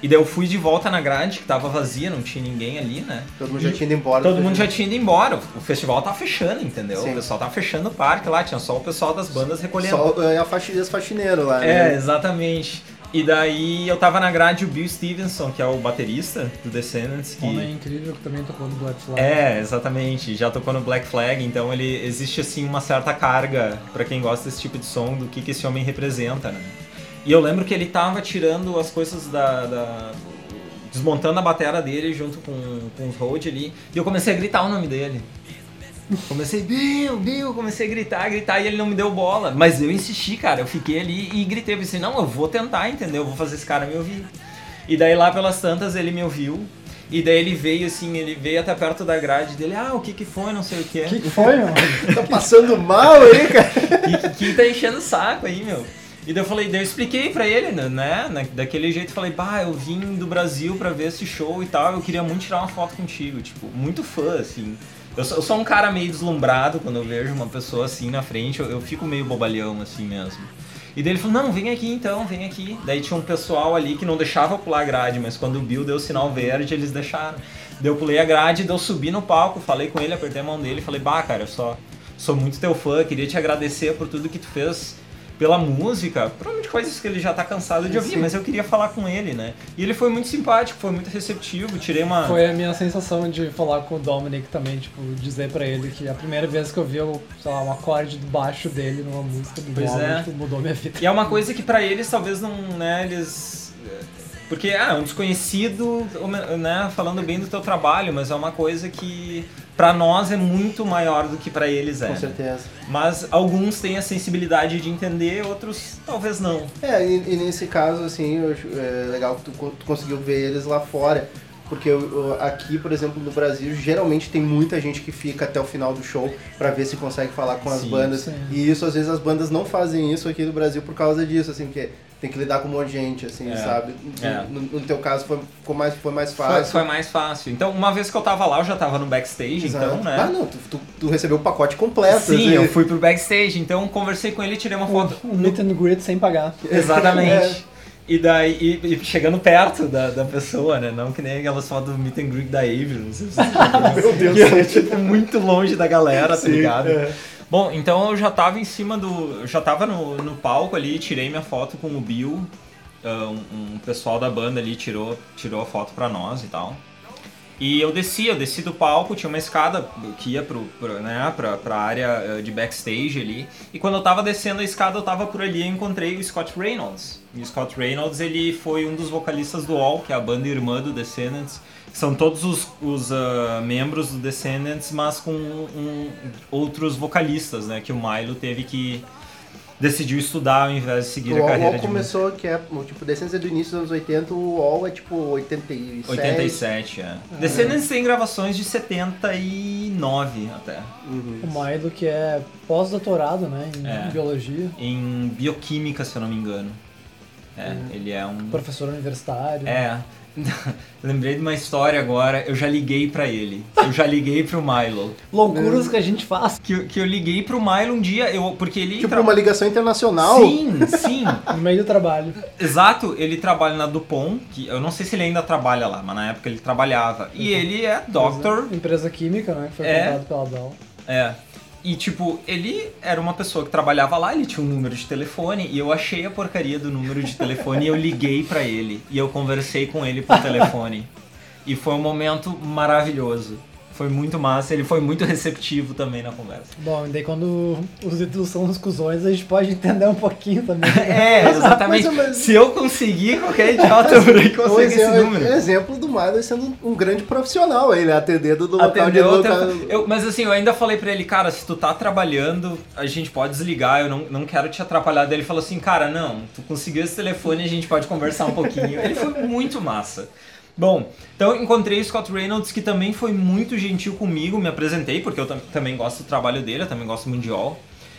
Speaker 3: E daí eu fui de volta na grade, que tava vazia, não tinha ninguém ali, né?
Speaker 1: Todo mundo já tinha ido embora.
Speaker 3: Todo mundo já tinha ido embora. O festival tava fechando, entendeu?
Speaker 1: Sim.
Speaker 3: O pessoal tava fechando o parque lá, tinha só o pessoal das bandas recolhendo.
Speaker 1: Só é, a faxi- os faxineiros lá,
Speaker 3: É,
Speaker 1: né?
Speaker 3: exatamente. E daí eu tava na grade o Bill Stevenson, que é o baterista do Descendants, que
Speaker 2: Homem incrível que também tocou no Black Flag.
Speaker 3: é, exatamente, já tocou no Black Flag, então ele existe assim uma certa carga pra quem gosta desse tipo de som do que, que esse homem representa, né? E eu lembro que ele tava tirando as coisas da, da- desmontando a batera dele junto com, com os Rode ali, e eu comecei a gritar o nome dele. Comecei, Bill, Bill, comecei a gritar, gritar e ele não me deu bola. Mas eu insisti, cara, eu fiquei ali e gritei, eu pensei, não, eu vou tentar, entendeu? Eu vou fazer esse cara me ouvir. E daí lá pelas tantas ele me ouviu. E daí ele veio assim, ele veio até perto da grade dele, ah, o que que foi, não sei o que.
Speaker 2: O que, que foi, mano?
Speaker 1: Tá passando mal aí, cara.
Speaker 3: que, que tá enchendo o saco aí, meu. E daí eu falei, daí eu expliquei pra ele, né, né, na- daquele jeito, falei, bah, eu vim do Brasil pra ver esse show e tal, eu queria muito tirar uma foto contigo, tipo, muito fã, assim. Eu sou, eu sou um cara meio deslumbrado quando eu vejo uma pessoa assim na frente, eu, eu fico meio bobalhão, assim mesmo. E daí ele falou, não, vem aqui então, vem aqui. Daí tinha um pessoal ali que não deixava pular a grade, mas quando o Bill deu o sinal verde, eles deixaram. Daí eu pulei a grade, daí eu subi no palco, falei com ele, apertei a mão dele falei, bah, cara, eu só sou muito teu fã, queria te agradecer por tudo que tu fez pela música, provavelmente coisas que ele já tá cansado de ouvir,
Speaker 1: Sim.
Speaker 3: mas eu queria falar com ele, né? E ele foi muito simpático, foi muito receptivo, tirei uma...
Speaker 2: Foi a minha sensação de falar com o Dominic também, tipo, dizer pra ele que a primeira vez que eu vi, sei lá, um acorde do baixo dele numa música do
Speaker 3: Pois
Speaker 2: Dominic
Speaker 3: é.
Speaker 2: tipo, mudou minha vida.
Speaker 3: E é uma coisa que pra eles talvez não, né, eles... Porque, ah, um desconhecido, né, falando bem do teu trabalho, mas é uma coisa que pra nós é muito maior do que pra eles é.
Speaker 1: Com
Speaker 3: né?
Speaker 1: certeza.
Speaker 3: Mas alguns têm a sensibilidade de entender, outros talvez não.
Speaker 1: É, e, e nesse caso, assim, eu é, legal que tu, tu conseguiu ver eles lá fora. Porque eu- eu- aqui, por exemplo, no Brasil, geralmente tem muita gente que fica até o final do show pra ver se consegue falar com as
Speaker 3: Sim,
Speaker 1: bandas.
Speaker 2: sim.
Speaker 1: E isso, às vezes, as bandas não fazem isso aqui no Brasil por causa disso, assim, porque tem que lidar com um monte de gente, assim,
Speaker 3: É,
Speaker 1: sabe?
Speaker 3: é.
Speaker 1: No, no teu caso foi, ficou mais, foi mais
Speaker 3: Foi,
Speaker 1: fácil.
Speaker 3: foi mais fácil. Então, uma vez que eu tava lá, eu já tava no backstage,
Speaker 1: Exato.
Speaker 3: então, né?
Speaker 1: Ah, não, tu, tu- tu recebeu o pacote completo.
Speaker 3: Sim,
Speaker 1: assim.
Speaker 3: eu fui pro backstage, então conversei com ele e tirei uma foto.
Speaker 2: Um meet and greet sem pagar.
Speaker 3: Exatamente. E daí, e, e chegando perto da, da pessoa, né? Não que nem aquelas fotos do meet and greet da Avery, não sei se vocês.
Speaker 1: Meu Deus
Speaker 3: Que é, tipo, muito longe da galera, tá
Speaker 1: Sim,
Speaker 3: ligado?
Speaker 1: é.
Speaker 3: Bom, então eu já tava em cima do. Eu já tava no, no palco ali, tirei minha foto com o Bill. ah, um, um pessoal da banda ali tirou, tirou a foto pra nós e tal. E eu desci, eu desci do palco, tinha uma escada que ia pro, pro, né, pra, pra área eh, de backstage ali. E quando eu tava descendo a escada, eu tava por ali e encontrei o Scott Reynolds. E o Scott Reynolds, ele foi um dos vocalistas do All, que é a banda irmã do Descendants. São todos os, os ah, membros do Descendants, mas com um- outros vocalistas, né? Que o Milo teve que... Decidiu estudar ao invés de seguir
Speaker 1: O
Speaker 3: a
Speaker 1: UOL,
Speaker 3: carreira de música.
Speaker 1: começou, que é, tipo, Descendants é do início dos anos 80, o UOL é tipo 87.
Speaker 3: 87, é. Descendants tem gravações de 79 até.
Speaker 1: Uhum.
Speaker 2: O Milo, que é pós-doutorado, né, em
Speaker 3: É.
Speaker 2: biologia,
Speaker 3: Em bioquímica, se eu não me engano. É, ele é um.
Speaker 2: professor universitário.
Speaker 3: É. Lembrei de uma história agora, eu já liguei pra ele. Eu já liguei pro Milo.
Speaker 2: Loucuras que a gente faz
Speaker 3: Que, que eu liguei pro Milo um dia, eu, porque ele.
Speaker 1: Tipo,
Speaker 3: tra-
Speaker 1: uma ligação internacional.
Speaker 3: Sim, sim.
Speaker 2: no meio do trabalho.
Speaker 3: Exato, ele trabalha na Dupont, que eu não sei se ele ainda trabalha lá, mas na época ele trabalhava. E ele é doctor,
Speaker 2: Empresa química, né, que foi
Speaker 3: É.
Speaker 2: comprado pela Dow.
Speaker 3: É. E tipo, ele era uma pessoa que trabalhava lá, ele tinha um número de telefone e eu achei a porcaria do número de telefone e eu liguei pra ele e eu conversei com ele por telefone. E foi um momento maravilhoso. Foi muito massa, ele foi muito receptivo também na conversa.
Speaker 2: Bom, e daí quando os ídolos são os cuzões, a gente pode entender um pouquinho também.
Speaker 3: É, exatamente.
Speaker 1: Mas,
Speaker 3: Se eu conseguir, qualquer idiota por aí consegue esse
Speaker 1: exemplo,
Speaker 3: número.
Speaker 1: exemplo do Milo sendo um grande profissional, ele atendendo do local de
Speaker 3: Atendeu
Speaker 1: local.
Speaker 3: Eu- mas assim, eu ainda falei pra ele, cara, se tu tá trabalhando, a gente pode desligar, eu não, não quero te atrapalhar. Daí ele falou assim, cara, não, tu conseguiu esse telefone, a gente pode conversar um pouquinho. Ele foi muito massa. Bom, então encontrei o Scott Reynolds, que também foi muito gentil comigo, me apresentei, porque eu tam- também gosto do trabalho dele, eu também gosto de All.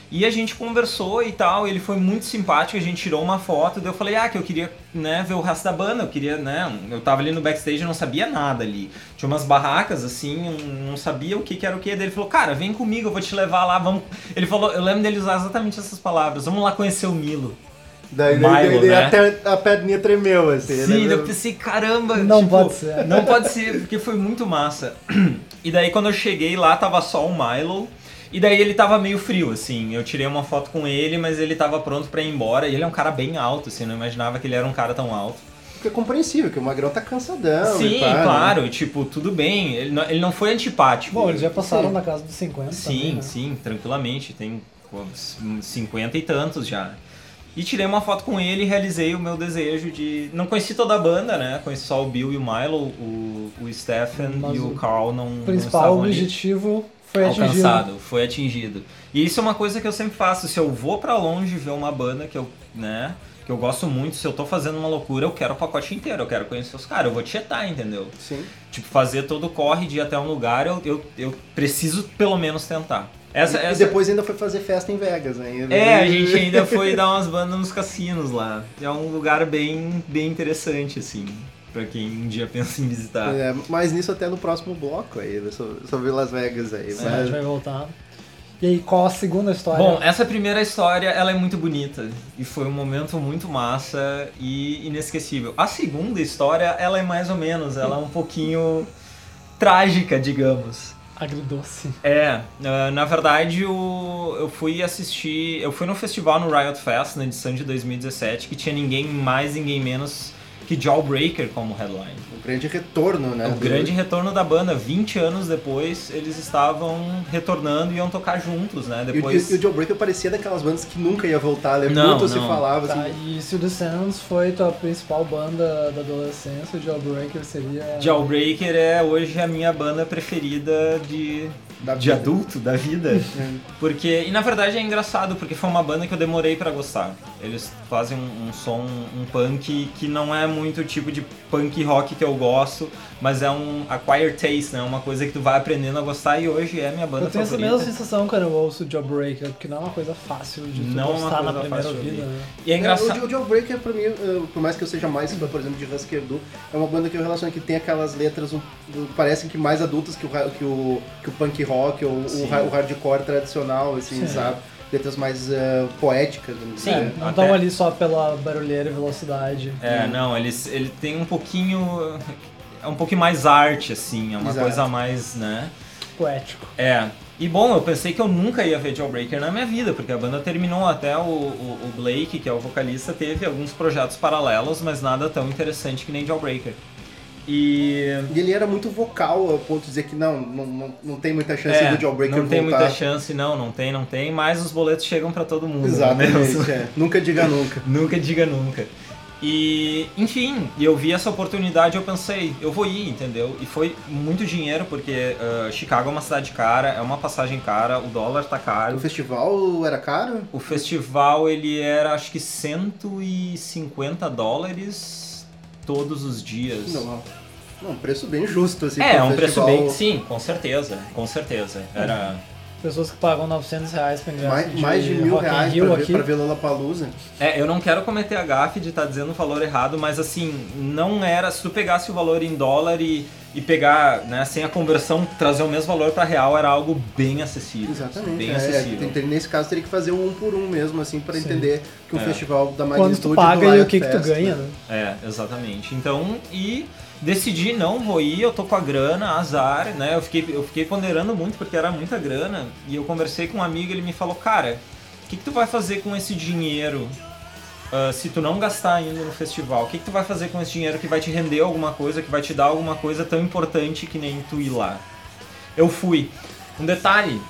Speaker 3: E a gente conversou e tal, ele foi muito simpático, a gente tirou uma foto, daí eu falei, ah, que eu queria, né, ver o resto da banda, eu queria, né, eu tava ali no backstage, eu não sabia nada ali. Tinha umas barracas, assim, não sabia o que que era o que, daí ele falou, cara, vem comigo, eu vou te levar lá, vamos... Ele falou, eu lembro dele usar exatamente essas palavras, vamos lá conhecer o Milo.
Speaker 1: Daí,
Speaker 3: Milo,
Speaker 1: daí,
Speaker 3: né?
Speaker 1: até a perninha tremeu, assim.
Speaker 3: Sim,
Speaker 1: né?
Speaker 3: eu pensei, caramba,
Speaker 2: Não
Speaker 3: tipo,
Speaker 2: pode ser.
Speaker 3: Não pode ser, porque foi muito massa. E daí quando eu cheguei lá, tava só o Milo. E daí ele tava meio frio, assim. Eu tirei uma foto com ele, mas ele tava pronto pra ir embora. E ele é um cara bem alto, assim. Eu não imaginava que ele era um cara tão alto.
Speaker 1: Porque é compreensível, que o Magrão tá cansadão.
Speaker 3: Sim,
Speaker 1: e pá, né?
Speaker 3: claro. e, Tipo, tudo bem. Ele não, ele não foi antipático.
Speaker 2: Bom, eles já passaram
Speaker 1: Sim.
Speaker 2: na casa dos 50
Speaker 3: Sim,
Speaker 2: também, né?
Speaker 3: sim, tranquilamente. Tem pô, uns 50 e tantos já. E tirei uma foto com ele e realizei o meu desejo de. Não conheci toda a banda, né? Conheci só o Bill e o Milo, o, o Stephen
Speaker 2: Mas
Speaker 3: e o Carl não.
Speaker 2: O
Speaker 3: não
Speaker 2: principal
Speaker 3: ali.
Speaker 2: objetivo foi atingido.
Speaker 3: alcançado, foi atingido. E isso é uma coisa que eu sempre faço. Se eu vou pra longe ver uma banda que eu, né, que eu gosto muito, se eu tô fazendo uma loucura, eu quero o pacote inteiro, eu quero conhecer os caras, eu vou tietar, entendeu?
Speaker 1: Sim.
Speaker 3: Tipo, fazer todo o corre de ir até um lugar, eu, eu, eu preciso pelo menos tentar. Essa,
Speaker 1: e,
Speaker 3: essa...
Speaker 1: e depois ainda foi fazer festa em Vegas, né?
Speaker 3: É, a gente ainda foi dar umas bandas nos cassinos lá. É um lugar bem, bem interessante, assim, pra quem um dia pensa em visitar.
Speaker 1: É, mas nisso até no próximo bloco aí, né? sobre, Las Vegas aí.
Speaker 2: Sim, a gente
Speaker 1: Mas,
Speaker 2: vai voltar. E aí, qual a segunda história?
Speaker 3: Bom, essa primeira história, ela é muito bonita e foi um momento muito massa e inesquecível. A segunda história, ela é mais ou menos, ela é um pouquinho trágica, digamos.
Speaker 2: Agridoce.
Speaker 3: É, ah, na verdade o- eu fui assistir, eu fui no festival no Riot Fest na edição de 2017 que tinha ninguém mais, ninguém menos que Jawbreaker como headline.
Speaker 1: o grande retorno, né?
Speaker 3: o
Speaker 1: do-
Speaker 3: grande retorno da banda, 20 anos depois eles estavam retornando e iam tocar juntos, né?
Speaker 1: E o,
Speaker 3: Depois
Speaker 1: e o Joe Breaker parecia daquelas bandas que nunca ia voltar, né?
Speaker 3: Não,
Speaker 1: Muito se
Speaker 3: não.
Speaker 1: falava
Speaker 2: Tá,
Speaker 1: assim.
Speaker 2: e se o Descendants foi tua principal banda da adolescência, o Jawbreaker seria...
Speaker 3: Jawbreaker é hoje a minha banda preferida de,
Speaker 1: Da
Speaker 3: de
Speaker 1: vida.
Speaker 3: adulto, da vida.
Speaker 1: É.
Speaker 3: Porque, e na verdade é engraçado, porque foi uma banda que eu demorei pra gostar. Eles fazem um, um som, um punk que não é muito o tipo de punk rock que eu gosto, mas é um acquired taste, né? Uma coisa que tu vai aprendendo a gostar e hoje é minha banda
Speaker 2: Eu tenho essa
Speaker 3: favorita.
Speaker 2: mesma sensação quando eu ouço o Jawbreaker, porque não é uma coisa fácil de tu
Speaker 3: Não é
Speaker 2: gostar na primeira vida, né?
Speaker 3: E é
Speaker 1: É,
Speaker 3: engraçado.
Speaker 1: o, o Joe Breaker, pra mim, por mais que eu seja mais fã, por exemplo, de Husker Du, é uma banda que eu relaciono que tem aquelas letras um, parecem que mais adultas que o, que o, que o punk rock ou o, o hardcore tradicional, assim,
Speaker 2: Sim.
Speaker 1: sabe? Letras mais eh, poéticas, vamos
Speaker 3: Sim.
Speaker 1: dizer.
Speaker 2: É, não
Speaker 3: até-
Speaker 2: estão ali só pela barulheira e velocidade.
Speaker 3: É, não, eles, ele tem um pouquinho. É um pouquinho mais arte, assim, é uma
Speaker 1: Exato.
Speaker 3: coisa mais, né?
Speaker 2: Poético.
Speaker 3: É. E bom, eu pensei que eu nunca ia ver Jawbreaker na minha vida, porque a banda terminou até o, o, o Blake, que é o vocalista, teve alguns projetos paralelos, mas nada tão interessante que nem Jawbreaker. E.
Speaker 1: E ele era muito vocal, ao ponto de dizer que não, não, não, não tem muita chance
Speaker 3: É,
Speaker 1: do Joe Breaker
Speaker 3: não tem
Speaker 1: voltar.
Speaker 3: muita chance, não, não tem, não tem, mas os boletos chegam pra todo mundo. né?
Speaker 1: Exatamente, é. Nunca diga nunca.
Speaker 3: Nunca diga nunca. E, enfim, eu vi essa oportunidade e eu pensei, eu vou ir, entendeu? E foi muito dinheiro, porque ah, Chicago é uma cidade cara, é uma passagem cara, o dólar tá
Speaker 1: O
Speaker 3: caro.
Speaker 1: festival era caro?
Speaker 3: O festival, ele era, acho que 150 dólares todos os dias.
Speaker 1: Não, não, um preço bem justo, assim.
Speaker 3: é, um preço
Speaker 1: festival.
Speaker 3: bem... Sim, com certeza, com certeza. Era...
Speaker 2: Pessoas que pagam 900 reais pra ingresso
Speaker 1: Mais, mais de mil
Speaker 2: Rock
Speaker 1: reais
Speaker 2: Rio
Speaker 1: pra ver,
Speaker 2: aqui.
Speaker 1: pra ver Lollapalooza.
Speaker 3: É, eu não quero cometer a gafe de estar dizendo o valor errado, mas assim, não era. Se tu pegasse o valor em dólar e, e pegar, né, sem a conversão, trazer o mesmo valor para real, era algo bem acessível.
Speaker 1: Exatamente.
Speaker 3: Bem
Speaker 1: é,
Speaker 3: acessível.
Speaker 1: tem- nesse caso teria que fazer um por um mesmo, assim, pra
Speaker 2: Sim.
Speaker 1: entender que um
Speaker 3: É.
Speaker 1: festival da
Speaker 2: Quando
Speaker 1: magnitude
Speaker 2: tu
Speaker 1: do
Speaker 2: paga e o que, que tu ganha,
Speaker 1: né?
Speaker 2: né?
Speaker 3: É, exatamente. Então, e decidi não vou ir, eu tô com a grana, azar, né? Eu fiquei, eu fiquei ponderando muito porque era muita grana e eu conversei com um amigo, ele me falou, cara, o que, que tu vai fazer com esse dinheiro ah, se tu não gastar indo no festival? O que, que tu vai fazer com esse dinheiro que vai te render alguma coisa, que vai te dar alguma coisa tão importante que nem tu ir lá? Eu fui. Um detalhe,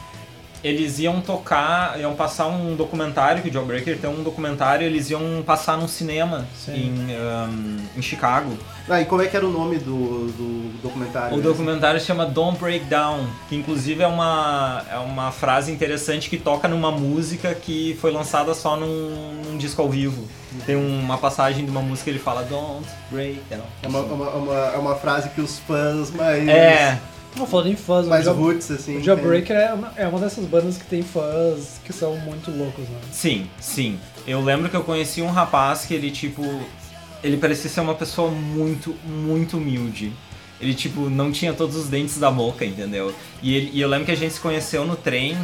Speaker 3: eles iam tocar, iam passar um documentário, que o Jawbreaker tem um documentário, eles iam passar num cinema em, um, em Chicago.
Speaker 1: Ah, e como é que era o nome do, do documentário?
Speaker 3: O documentário se chama Don't Break Down, que inclusive é uma, é uma frase interessante que toca numa música que foi lançada só num, num disco ao vivo. Tem uma passagem de uma música que ele fala Don't Break Down.
Speaker 1: É uma, uma, uma, é uma frase que os fãs mais...
Speaker 3: É,
Speaker 2: Não, falando em fãs,
Speaker 1: mais roots, assim.
Speaker 2: o Jawbreaker é uma, é uma dessas bandas que tem fãs que são muito loucos, né?
Speaker 3: Sim, sim. Eu lembro que eu conheci um rapaz que ele, tipo. Ele parecia ser uma pessoa muito, muito humilde. Ele, tipo, não tinha todos os dentes da boca, entendeu? E, ele- e eu lembro que a gente se conheceu no trem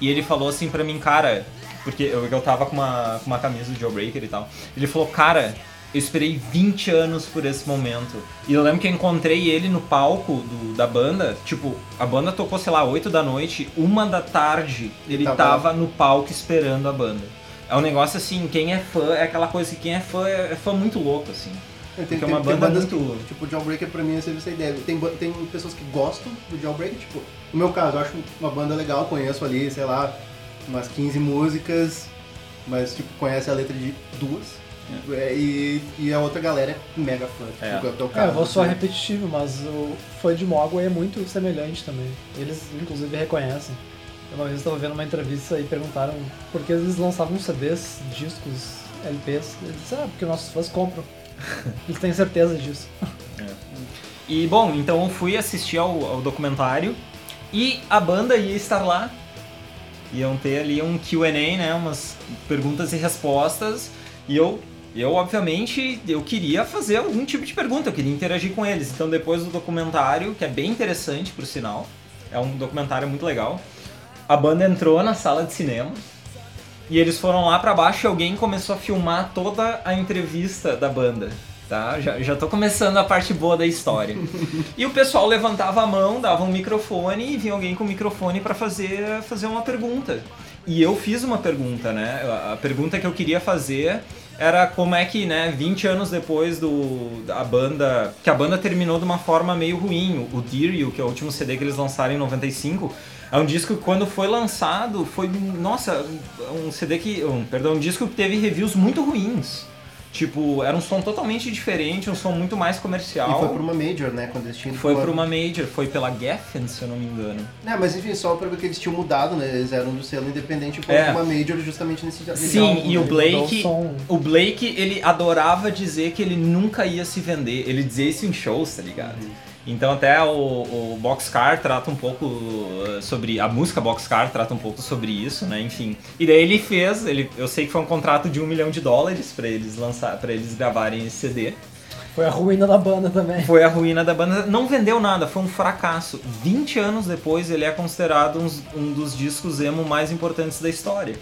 Speaker 3: e ele falou assim pra mim, cara. Porque eu, eu tava com uma, com uma camisa do Jawbreaker e tal. Ele falou, cara, eu esperei 20 anos por esse momento. E eu lembro que eu encontrei ele no palco do- da banda. Tipo, a banda tocou, sei lá, 8 da noite, uma da tarde, ele
Speaker 1: Tava
Speaker 3: tava no palco esperando a banda. É um negócio assim, quem é fã, é aquela coisa que quem é fã é, é fã muito louco, assim.
Speaker 1: Tem,
Speaker 3: Porque
Speaker 1: tem,
Speaker 3: é uma banda
Speaker 1: bandas
Speaker 3: muito-
Speaker 1: que, tipo, o Jawbreaker pra mim, você essa ideia. Tem, tem pessoas que gostam do Jawbreaker, tipo, no meu caso, eu acho uma banda legal, conheço ali, sei lá, umas 15 músicas, mas, tipo, conhece a letra de duas. É, e, e a outra galera é mega fã. Tipo,
Speaker 3: É.
Speaker 1: que é
Speaker 2: É, eu vou soar
Speaker 1: né?
Speaker 2: repetitivo, mas o fã de Mogwai é muito semelhante também. Eles, inclusive, reconhecem. Uma vez eu estava vendo uma entrevista e perguntaram por que eles lançavam CDs, discos, LPs. Eles disseram, ah, porque nossos fãs compram. Eles têm certeza disso.
Speaker 3: E bom, então eu fui assistir ao, ao documentário e a banda ia estar lá. Iam ter ali um QA, né? Umas perguntas e respostas. E eu, eu, obviamente, eu queria fazer algum tipo de pergunta, eu queria interagir com eles. Então depois do documentário, que é bem interessante por sinal, é um documentário muito legal. A banda entrou na sala de cinema e eles foram lá pra baixo e alguém começou a filmar toda a entrevista da banda. Tá? Já, já tô começando a parte boa da história. e o pessoal levantava a mão, dava um microfone e vinha alguém com o microfone pra fazer, fazer uma pergunta. E eu fiz uma pergunta, né? A pergunta que eu queria fazer era como é que, né, 20 anos depois do da banda, que a banda terminou de uma forma meio ruim. O Dear You, que é o último CD que eles lançaram em 95, é um disco que quando foi lançado foi, nossa, um CD que, um, perdão, um disco que teve reviews muito ruins. Tipo, era um som totalmente diferente, um som muito mais comercial.
Speaker 1: E foi pra uma Major, né? Quando eles tinham
Speaker 3: Foi pra uma major, foi pela Geffen, se eu não me engano.
Speaker 1: É, mas enfim, só pra ver que eles tinham mudado, né? Eles eram do selo independente e foram
Speaker 3: É.
Speaker 1: pra uma Major justamente nesse nesse
Speaker 3: Sim,
Speaker 1: álbum,
Speaker 3: e o? Blake,
Speaker 2: o
Speaker 3: o Blake, ele adorava dizer que ele nunca ia se vender. Ele dizia isso em shows, tá ligado? Então até o, o Boxcar trata um pouco uh, sobre a música Boxcar trata um pouco sobre isso, né? Enfim. E daí ele fez, ele, eu sei que foi um contrato de um milhão de dólares pra eles lançar, para eles gravarem esse CD.
Speaker 2: Foi a ruína da banda também.
Speaker 3: Foi a ruína da banda. Não vendeu nada, foi um fracasso. 20 anos depois, ele é considerado uns- um dos discos emo mais importantes da história.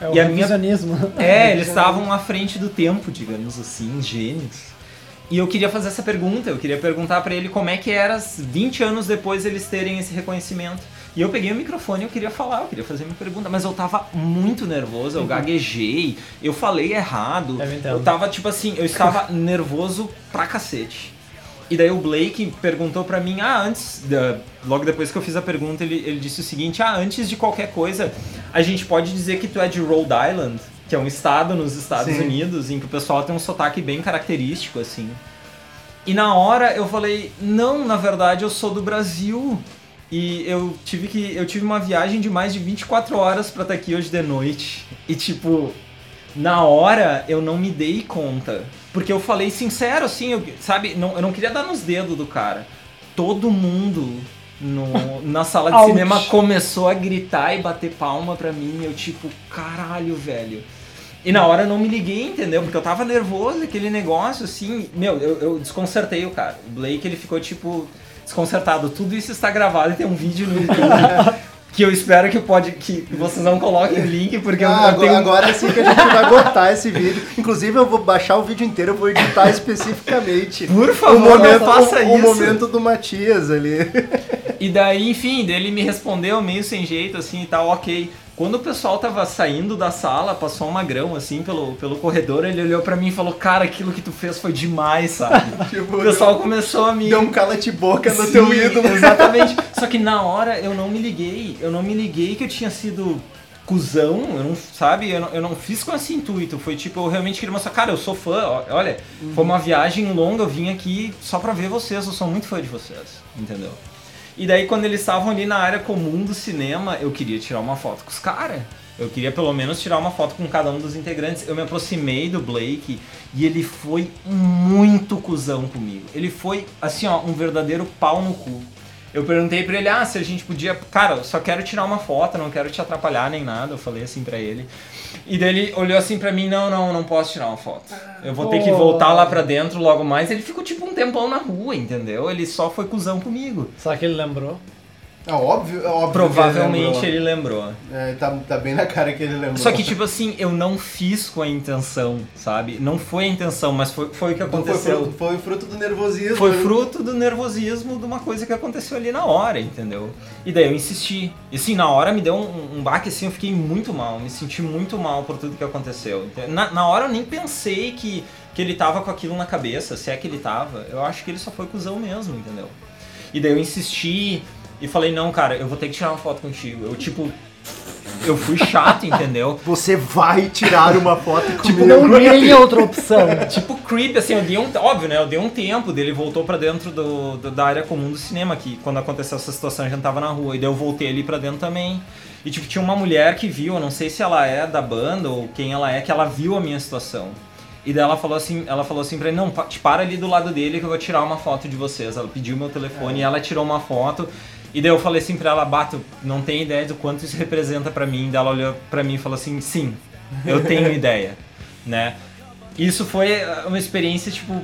Speaker 2: É o
Speaker 3: E a minha-. É, eles estavam à frente do tempo, digamos assim, gênios. E eu queria fazer essa pergunta, eu queria perguntar pra ele como é que era 20 anos depois eles terem esse reconhecimento. E eu peguei o microfone e eu queria falar, eu queria fazer minha pergunta, mas eu tava muito nervoso, eu gaguejei, eu falei errado.
Speaker 2: Eu entendo.
Speaker 3: tava tipo assim, eu estava nervoso pra cacete. E daí o Blake perguntou pra mim, ah, antes, da- logo depois que eu fiz a pergunta, ele, ele disse o seguinte, ah, antes de qualquer coisa, a gente pode dizer que tu é de Rhode Island, que é um estado nos Estados
Speaker 1: Sim.
Speaker 3: Unidos, em que o pessoal tem um sotaque bem característico, assim. E na hora eu falei, não, na verdade eu sou do Brasil. E eu tive que. Eu tive uma viagem de mais de 24 horas pra estar aqui hoje de noite. E tipo, na hora eu não me dei conta. Porque eu falei sincero, assim, eu- sabe? Não, eu não queria dar nos dedos do cara. Todo mundo no- na sala de cinema começou a gritar e bater palma pra mim. Eu, tipo, caralho, velho. E na hora eu não me liguei, entendeu? Porque eu tava nervoso, aquele negócio, assim. Meu, eu, eu desconcertei o cara. O Blake, ele ficou, tipo, desconcertado. Tudo isso está gravado e tem um vídeo no YouTube. que eu espero que, pode, que vocês não coloquem o link, porque
Speaker 1: Ah,
Speaker 3: eu,
Speaker 1: agora,
Speaker 3: tenho.
Speaker 1: agora sim que a gente vai botar esse vídeo. Inclusive, eu vou baixar o vídeo inteiro, eu vou editar especificamente.
Speaker 3: Por
Speaker 1: O
Speaker 3: favor,
Speaker 1: momento,
Speaker 3: não faça
Speaker 1: o,
Speaker 3: isso.
Speaker 1: o momento do Matias ali.
Speaker 3: E daí, enfim, ele me respondeu meio sem jeito, assim e tal, ok. Quando o pessoal tava saindo da sala, passou um magrão assim pelo, pelo corredor, ele olhou pra mim e falou: Cara, aquilo que tu fez foi demais, sabe?
Speaker 1: Tipo,
Speaker 3: o pessoal começou a me.
Speaker 1: Deu um cala-te-boca no
Speaker 3: Sim,
Speaker 1: teu ídolo.
Speaker 3: Exatamente. Só que na hora eu não me liguei. Eu não me liguei que eu tinha sido cuzão, eu não, sabe? Eu não, eu não fiz com esse intuito. Foi tipo, eu realmente queria mostrar, cara, eu sou fã. Olha, foi uma viagem longa, eu vim aqui só pra ver vocês, eu sou muito fã de vocês, entendeu? E daí quando eles estavam ali na área comum do cinema, eu queria tirar uma foto com os caras. Eu queria pelo menos tirar uma foto com cada um dos integrantes. Eu me aproximei do Blake e ele foi muito cuzão comigo. Ele foi, assim, ó, um verdadeiro pau no cu. Eu perguntei pra ele, ah, se a gente podia. Cara, só quero tirar uma foto, não quero te atrapalhar nem nada. Eu falei assim pra ele. E daí ele olhou assim pra mim, não, não, não posso tirar uma foto. Eu vou ter que voltar lá pra dentro logo mais. Ele ficou tipo um tempão na rua, entendeu? Ele só foi cuzão comigo.
Speaker 2: Será que ele lembrou?
Speaker 1: É óbvio, é óbvio.
Speaker 3: Provavelmente
Speaker 1: que ele
Speaker 3: ele lembrou.
Speaker 1: lembrou. É, tá, tá bem na cara que ele lembrou.
Speaker 3: Só que, tipo assim, eu não fiz com a intenção, sabe? Não foi a intenção, mas foi, foi o que
Speaker 1: Então foi
Speaker 3: aconteceu.
Speaker 1: fruto, foi fruto do nervosismo.
Speaker 3: Foi
Speaker 1: né?
Speaker 3: fruto do nervosismo de uma coisa que aconteceu ali na hora, entendeu? E daí eu insisti. E assim, na hora me deu um, um baque assim, eu fiquei muito mal, me senti muito mal por tudo que aconteceu. Então, Na, na hora eu nem pensei que, que ele tava com aquilo na cabeça, se é que ele tava. Eu acho que ele só foi cuzão mesmo, entendeu? E daí eu insisti e falei, não, cara, eu vou ter que tirar uma foto contigo. Eu, tipo, eu fui chato, entendeu?
Speaker 1: Você vai tirar uma foto comigo.
Speaker 2: Tipo, não tem outra opção.
Speaker 3: tipo creep, assim, eu dei um. Óbvio, né? Eu dei um tempo dele, voltou pra dentro do, do- da área comum do cinema, que quando aconteceu essa situação a gente tava na rua. E daí eu voltei ali pra dentro também. E tipo, tinha uma mulher que viu, eu não sei se ela é da banda ou quem ela é, que ela viu a minha situação. E daí ela falou assim, ela falou assim pra ele, não, te para ali do lado dele que eu vou tirar uma foto de vocês. Ela pediu meu telefone e ela tirou uma foto. E daí eu falei assim pra ela, Bato, não tem ideia do quanto isso representa pra mim. Daí ela olhou pra mim e falou assim, sim, eu tenho ideia, né? Isso foi uh, uma experiência, tipo.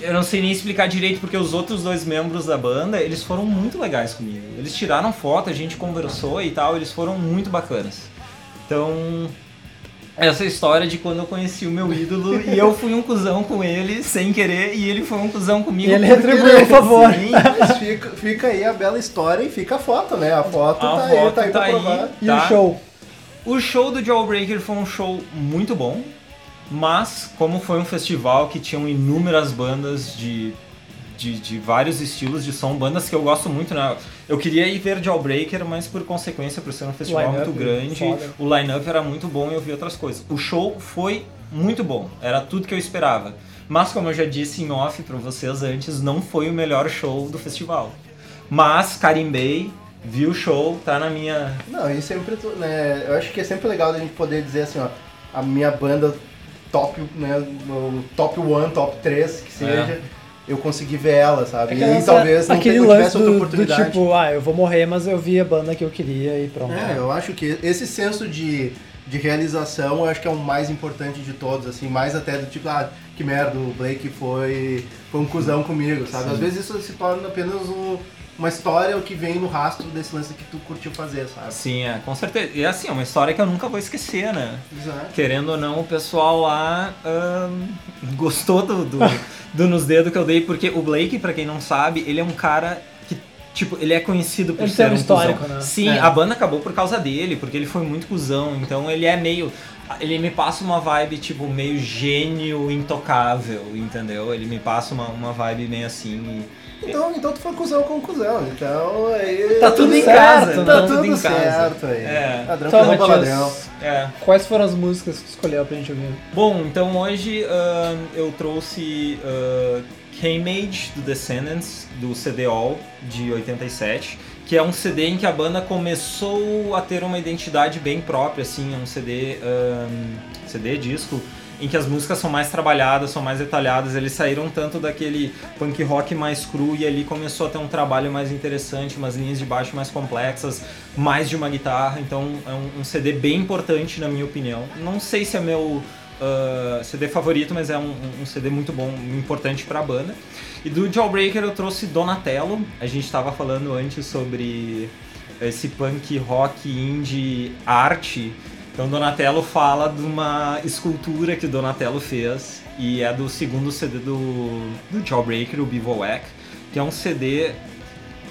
Speaker 3: Eu não sei nem explicar direito, porque os outros dois membros da banda, eles foram muito legais comigo. Eles tiraram foto, a gente conversou e tal, eles foram muito bacanas. Então, essa história de quando eu conheci o meu ídolo e eu fui um cuzão com ele sem querer e ele foi um cuzão comigo.
Speaker 2: E ele retribuiu o favor.
Speaker 3: Sim.
Speaker 1: Mas fica, fica aí a bela história e fica a foto, né? A foto
Speaker 3: A
Speaker 1: tá aí,
Speaker 3: foto
Speaker 1: tá aí
Speaker 3: tá
Speaker 1: pra
Speaker 3: aí.
Speaker 1: provar.
Speaker 2: E
Speaker 3: Tá.
Speaker 2: o show?
Speaker 3: O show do Jawbreaker foi um show muito bom, mas como foi um festival que tinham inúmeras bandas de, de, de vários estilos de som, bandas que eu gosto muito, né? Eu queria ir ver Jawbreaker, mas por consequência, por ser um festival muito grande,
Speaker 2: foda.
Speaker 3: o line-up era muito bom e eu vi outras coisas. O show foi muito bom, era tudo que eu esperava. Mas como eu já disse em off pra vocês antes, não foi o melhor show do festival. Mas carimbei, vi o show, tá na minha
Speaker 1: Não, e sempre, né? Eu acho que é sempre legal a gente poder dizer assim, ó, a minha banda top, né? O top 1, top 3, que seja, eu consegui ver ela, sabe?
Speaker 2: Aquela-
Speaker 1: e talvez não
Speaker 2: aquele
Speaker 1: tenha-
Speaker 2: lance
Speaker 1: tivesse outra
Speaker 2: do, do
Speaker 1: oportunidade.
Speaker 2: tipo, ah, eu vou morrer, mas eu vi a banda que eu queria e pronto.
Speaker 1: É, eu acho que esse senso de, de realização eu acho que é o mais importante de todos, assim, mais até do tipo, ah, que merda, o Blake foi, foi um cuzão comigo, sabe? Às vezes isso se torna apenas um- uma história que vem no rastro desse lance que tu curtiu fazer, sabe?
Speaker 3: Sim, é, com certeza. E assim, é uma história que eu nunca vou esquecer, né?
Speaker 1: Exato.
Speaker 3: Querendo ou não, o pessoal lá gostou do, do, do nos dedos que eu dei, porque o Blake, pra quem não sabe, ele é um cara tipo, ele é conhecido por
Speaker 2: Ele
Speaker 3: ser
Speaker 2: um histórico,
Speaker 3: cuzão.
Speaker 2: né?
Speaker 3: Sim,
Speaker 1: É.
Speaker 3: a banda acabou por causa dele, porque ele foi muito cuzão, então ele é meio... Ele me passa uma vibe, tipo, meio gênio intocável, entendeu? Ele me passa uma, uma vibe meio assim e...
Speaker 1: Então, então tu foi cuzão com cuzão, então aí...
Speaker 3: Tá tudo em
Speaker 2: certo,
Speaker 3: casa,
Speaker 1: Tá
Speaker 3: tá
Speaker 1: tudo
Speaker 3: tudo em casa.
Speaker 1: certo aí.
Speaker 3: É.
Speaker 1: Ladrão
Speaker 2: Então, Matias,
Speaker 1: ladrão.
Speaker 3: É.
Speaker 2: Quais foram as músicas que tu escolheu pra gente ouvir?
Speaker 3: Bom, então hoje ahn, eu trouxe uh, K-Mage do Descendants, do CD All de 87, que é um CD em que a banda começou a ter uma identidade bem própria, assim, é um CD, ahn, CD disco, em que as músicas são mais trabalhadas, são mais detalhadas, eles saíram tanto daquele punk rock mais cru e ali começou a ter um trabalho mais interessante, umas linhas de baixo mais complexas, mais de uma guitarra, então é um, um CD bem importante na minha opinião. Não sei se é meu uh, CD favorito, mas é um, um CD muito bom, importante pra banda. E do Jawbreaker eu trouxe Donatello, a gente estava falando antes sobre esse punk rock indie arte. Então Donatello fala de uma escultura que Donatello fez e é do segundo CD do, do Jawbreaker, o Bivouac, que é um CD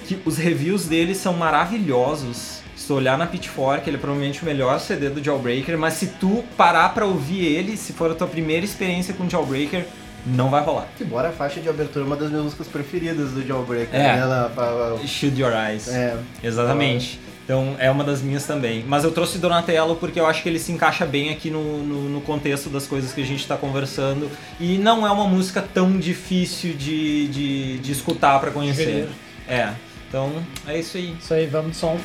Speaker 3: que os reviews dele são maravilhosos se tu olhar na Pitchfork, ele é provavelmente o melhor CD do Jawbreaker, mas se tu parar pra ouvir ele, se for a tua primeira experiência com Jawbreaker, não vai rolar.
Speaker 1: Embora a faixa de abertura é uma das minhas músicas preferidas do Jawbreaker,
Speaker 3: é.
Speaker 1: né? Ela, ela...
Speaker 3: Your Eyes.
Speaker 1: É.
Speaker 3: Exatamente. Então é uma das minhas também. Mas eu trouxe Donatello porque eu acho que ele se encaixa bem aqui no, no, no contexto das coisas que a gente está conversando. E não é uma música tão difícil de, de, de escutar para conhecer. É. Então é isso aí.
Speaker 4: Isso aí, vamos de som.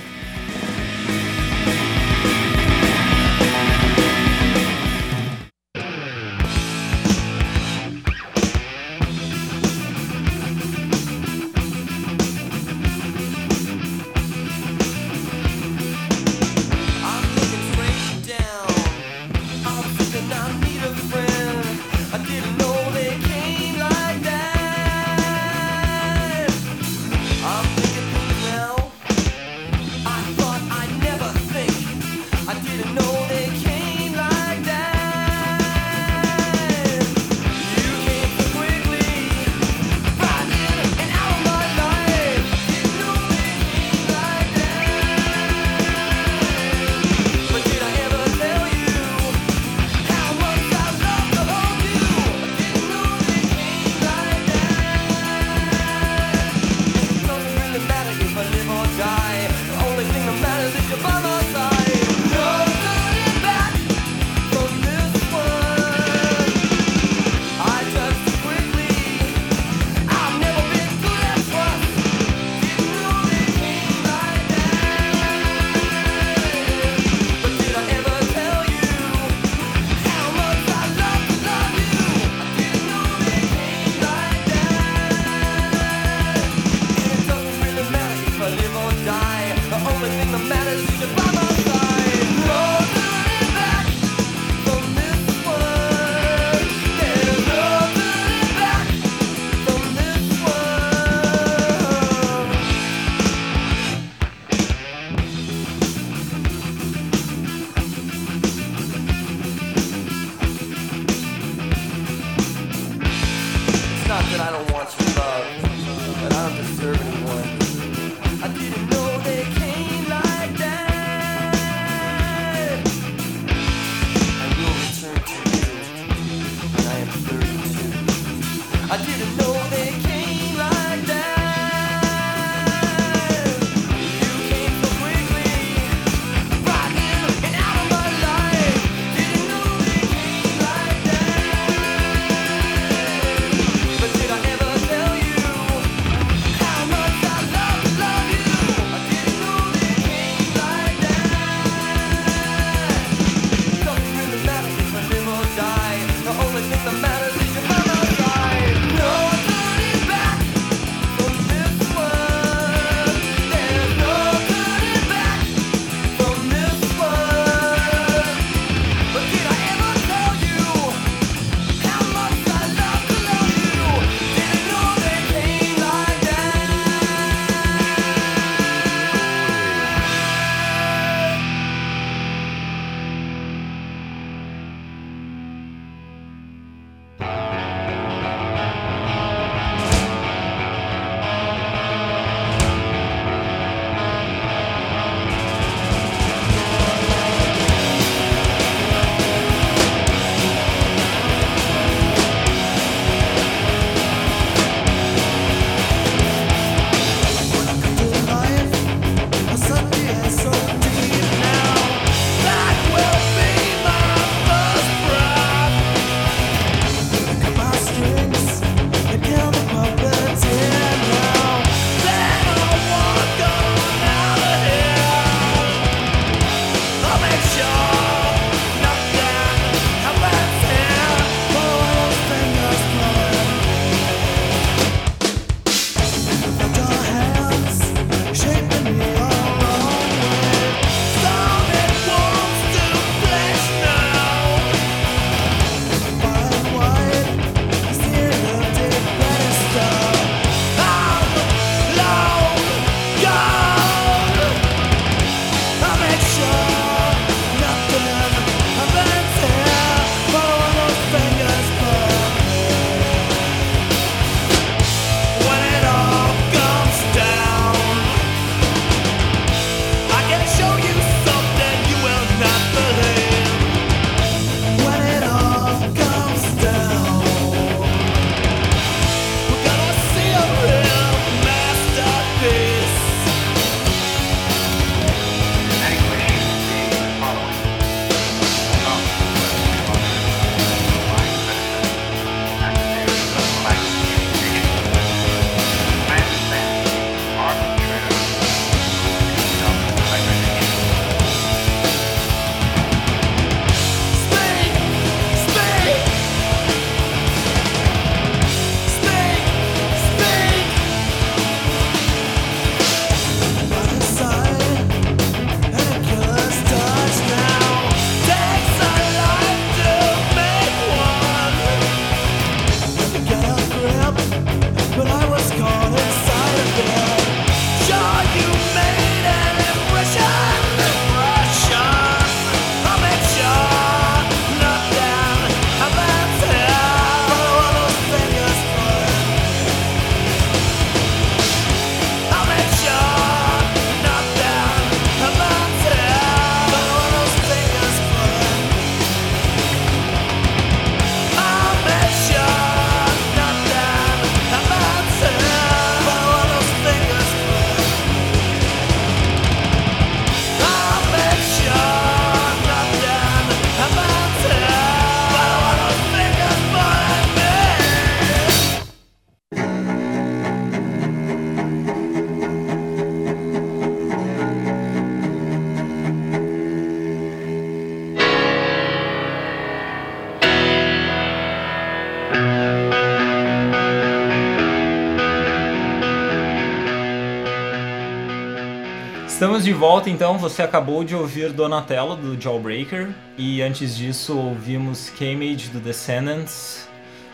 Speaker 3: De volta então, você acabou de ouvir Donatello do Jawbreaker e antes disso ouvimos K-Mage do Descendants.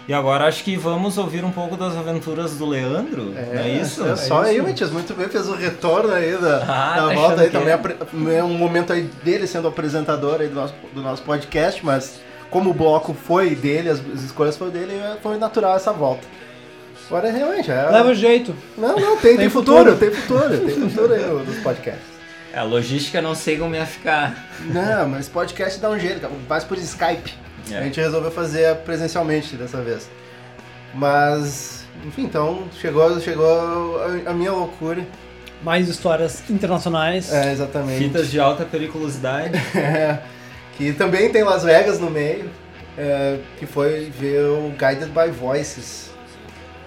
Speaker 3: E agora acho que vamos ouvir um pouco das aventuras do Leandro, não é isso?
Speaker 1: É só
Speaker 2: É
Speaker 1: aí. Matias, muito bem, fez o retorno aí da,
Speaker 3: Ah,
Speaker 1: da
Speaker 3: tá
Speaker 1: volta aí
Speaker 3: que
Speaker 1: também.
Speaker 3: é.
Speaker 1: apre- É um momento aí dele sendo apresentador aí do nosso, do nosso podcast, mas como o bloco foi dele, as, as escolhas foram dele, foi natural essa volta. Agora realmente é.
Speaker 2: Leva jeito.
Speaker 1: Não, não, tem, tem,
Speaker 2: Tem
Speaker 1: futuro,
Speaker 2: futuro.
Speaker 1: tem futuro, tem futuro aí no- nos podcasts.
Speaker 3: É, a logística não sei como ia ficar.
Speaker 1: Não, mas podcast dá um jeito, faz por Skype.
Speaker 3: É.
Speaker 1: A gente resolveu fazer presencialmente dessa vez. Mas, enfim, então chegou, chegou a, a minha loucura.
Speaker 2: Mais histórias internacionais.
Speaker 1: É, exatamente.
Speaker 3: Fitas de alta periculosidade.
Speaker 1: É, que também tem Las Vegas no meio, é, que foi ver o Guided by Voices,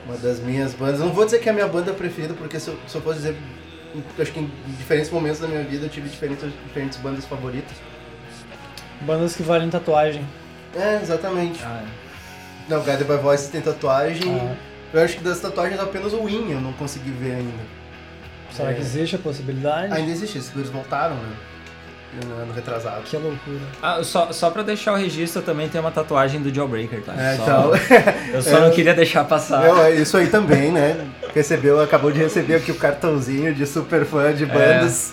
Speaker 1: uma das minhas bandas. Não vou dizer que é a minha banda preferida, porque se eu, se eu fosse dizer, acho que em diferentes momentos da minha vida eu tive diferentes, diferentes bandas favoritas.
Speaker 2: Bandas que valem tatuagem.
Speaker 1: É, exatamente.
Speaker 3: Ah,
Speaker 1: Não, Guided by Voices tem tatuagem.
Speaker 2: Ah,
Speaker 1: Eu acho que das tatuagens apenas o Win eu não consegui ver ainda.
Speaker 2: será
Speaker 1: É.
Speaker 2: que existe a possibilidade?
Speaker 1: Ainda existe, dois voltaram, né? No ano retrasado.
Speaker 2: Que loucura.
Speaker 3: Ah, só, só pra deixar o registro, eu também tenho uma tatuagem do Jawbreaker, tá?
Speaker 1: É,
Speaker 3: Só-
Speaker 1: então.
Speaker 3: Eu só não queria deixar passar.
Speaker 1: Eu, é isso aí também, né? Recebeu, acabou de receber aqui o cartãozinho de super fã de bandas.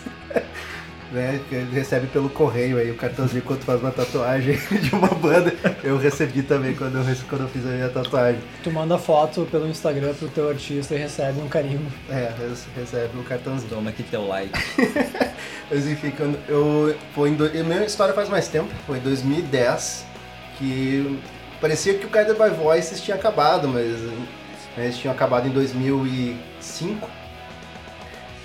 Speaker 1: Né, que ele recebe pelo correio aí o cartãozinho quando faz uma tatuagem de uma banda. Eu recebi também quando eu, quando eu fiz a minha tatuagem.
Speaker 2: Tu manda foto pelo Instagram pro teu artista e recebe um carimbo.
Speaker 1: É, rece- recebe o cartãozinho.
Speaker 3: Toma aqui teu like.
Speaker 1: Mas enfim, quando eu. Foi em do, a minha história faz mais tempo, foi em 2010, que parecia que o Guided by Voices tinha acabado, mas né, eles tinham acabado em 2005.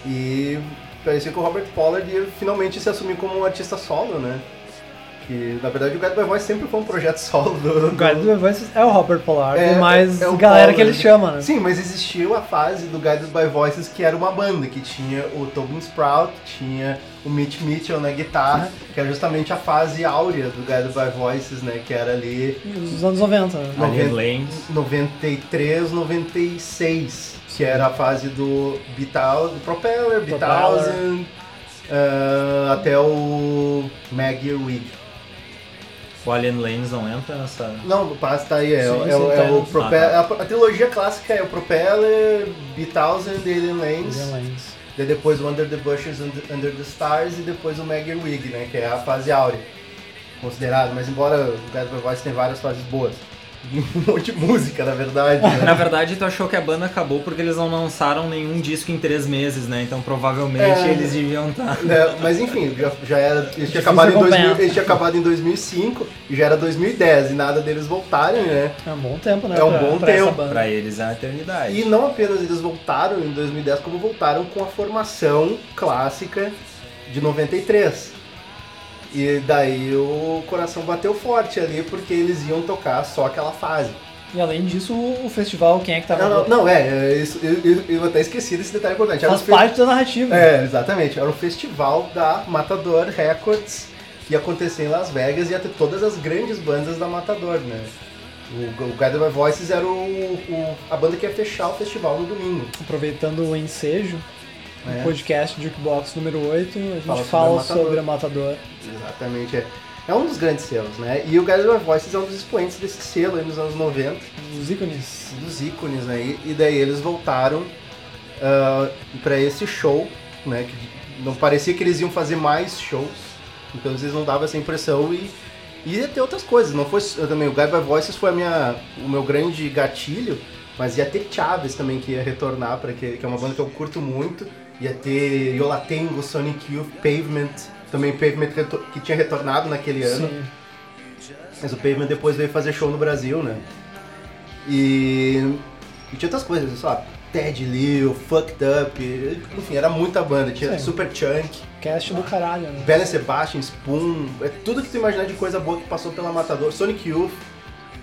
Speaker 1: E parecia que o Robert Pollard ia finalmente se assumir como um artista solo, né? Que na verdade o Guided by Voices sempre foi um projeto solo do.
Speaker 2: O Guided by Voices é o Robert Pollard,
Speaker 1: É,
Speaker 2: mas
Speaker 1: é o
Speaker 2: galera que
Speaker 1: Pollard.
Speaker 2: ele chama, né?
Speaker 1: Sim, mas existiu a fase do Guided by Voices que era uma banda, que tinha o Tobin Sprout, tinha o Mitch Mitchell na guitarra, que era justamente a fase áurea do Guided by Voices, né? Que era ali
Speaker 2: Dos anos 90, né?
Speaker 3: Alien
Speaker 1: Noventa-
Speaker 3: Lanes.
Speaker 1: 93, 96, que era a fase do Beatal, do Propeller,
Speaker 2: Propeller.
Speaker 1: Beathousand, ah, até o Maggie Wig.
Speaker 3: O Alien Lanes não entra nessa.
Speaker 1: Não, o passo tá aí, é,
Speaker 2: Sim,
Speaker 1: é,
Speaker 2: sim,
Speaker 1: o- é
Speaker 2: tá.
Speaker 1: o Propeller,
Speaker 3: Ah,
Speaker 1: a, a trilogia clássica é o Propeller, Beathousand, Alien Lanes,
Speaker 2: Alien Lanes.
Speaker 1: daí depois o Under the Bushes, Under, Under the Stars e depois o Maggie Wig, né, que é a fase áurea, considerado, mas embora o Guided by Voice tem várias fases boas, um monte de música, na verdade, né?
Speaker 3: Na verdade, tu achou que a banda acabou porque eles não lançaram nenhum disco em três meses, né? Então provavelmente
Speaker 1: É.
Speaker 3: eles deviam estar.
Speaker 1: É, mas enfim, já, já era. Eles tinham, acabado em 2000,
Speaker 2: acompanhar.
Speaker 1: eles tinham acabado em 2005 e já era 2010 e nada deles voltarem, né?
Speaker 2: É um bom tempo, né?
Speaker 1: É um
Speaker 2: pra-
Speaker 1: bom
Speaker 2: pra
Speaker 1: tempo.
Speaker 3: Pra eles é a eternidade.
Speaker 1: E não apenas eles voltaram em 2010, como voltaram com a formação clássica de 93. E daí o coração bateu forte ali porque eles iam tocar só aquela fase.
Speaker 2: E além disso, o festival, quem é que tava...
Speaker 1: Não, não, não é, é isso, eu, eu- eu até esqueci desse detalhe importante. Era
Speaker 2: Faz
Speaker 1: fe-
Speaker 2: parte da narrativa.
Speaker 1: É, exatamente. Era um festival da Matador Records que ia acontecer em Las Vegas e ia ter todas as grandes bandas da Matador, né? O, o Guided by Voices era o, o- a banda que ia fechar o festival no domingo.
Speaker 2: Aproveitando o ensejo,
Speaker 1: É.
Speaker 2: podcast Jukebox número 8, a gente
Speaker 1: Fala
Speaker 2: fala,
Speaker 1: sobre a
Speaker 2: Matador.
Speaker 1: Exatamente. É, é um dos grandes selos, né? E o by Voices é um dos expoentes desse selo aí nos anos 90.
Speaker 2: Os ícones.
Speaker 1: dos ícones aí, e daí eles voltaram para esse show, né? Que não parecia que eles iam fazer mais shows, então eles não davam essa impressão e ia ter outras coisas. Não foi eu também o Guy by Voices foi a minha o meu grande gatilho, mas ia ter Chaves também que ia retornar para que que é uma banda que eu curto muito. Ia ter Yolatengo, Sonic Youth, Pavement, também Pavement que tinha retornado naquele ano.
Speaker 2: Sim.
Speaker 1: Mas o Pavement depois veio fazer show no Brasil, né? E, e tinha outras coisas, só Ted Leo, Fucked Up, enfim, era muita banda. Tinha
Speaker 2: Sim.
Speaker 1: Super Chunk,
Speaker 2: Cast do caralho, né?
Speaker 1: Belen Sebastian, Spoon, é tudo que tu imaginar de coisa boa que passou pela Matador. Sonic Youth.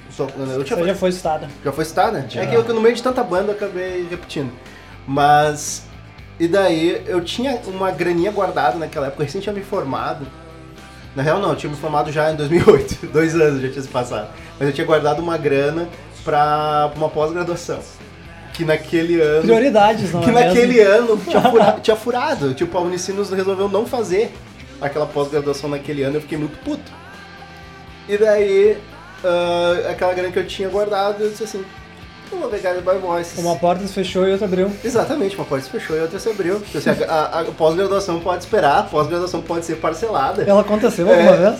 Speaker 1: só- Eu tinha,
Speaker 2: já foi citada.
Speaker 1: já foi citada?
Speaker 2: Já.
Speaker 1: É que eu, no meio de tanta banda eu acabei repetindo. Mas. E daí eu tinha uma graninha guardada naquela época, eu recém tinha me formado. Na real não, eu tinha me formado já em 2008, dois anos já tinha se passado. Mas eu tinha guardado uma grana pra uma pós-graduação. que naquele ano.
Speaker 2: Prioridades, não
Speaker 1: que
Speaker 2: é mesmo?
Speaker 1: naquele ano tinha, fura- tinha furado. Tipo, a Unicinos resolveu não fazer aquela pós-graduação naquele ano, eu fiquei muito puto. E daí, ah, aquela grana que eu tinha guardado, eu disse assim, vou pegar by Voices.
Speaker 2: Uma porta se fechou e outra abriu.
Speaker 1: Exatamente, uma porta se fechou e outra se abriu. Então, assim, a, a- a pós-graduação pode esperar, a pós-graduação pode ser parcelada.
Speaker 2: Ela aconteceu alguma
Speaker 1: É.
Speaker 2: vez?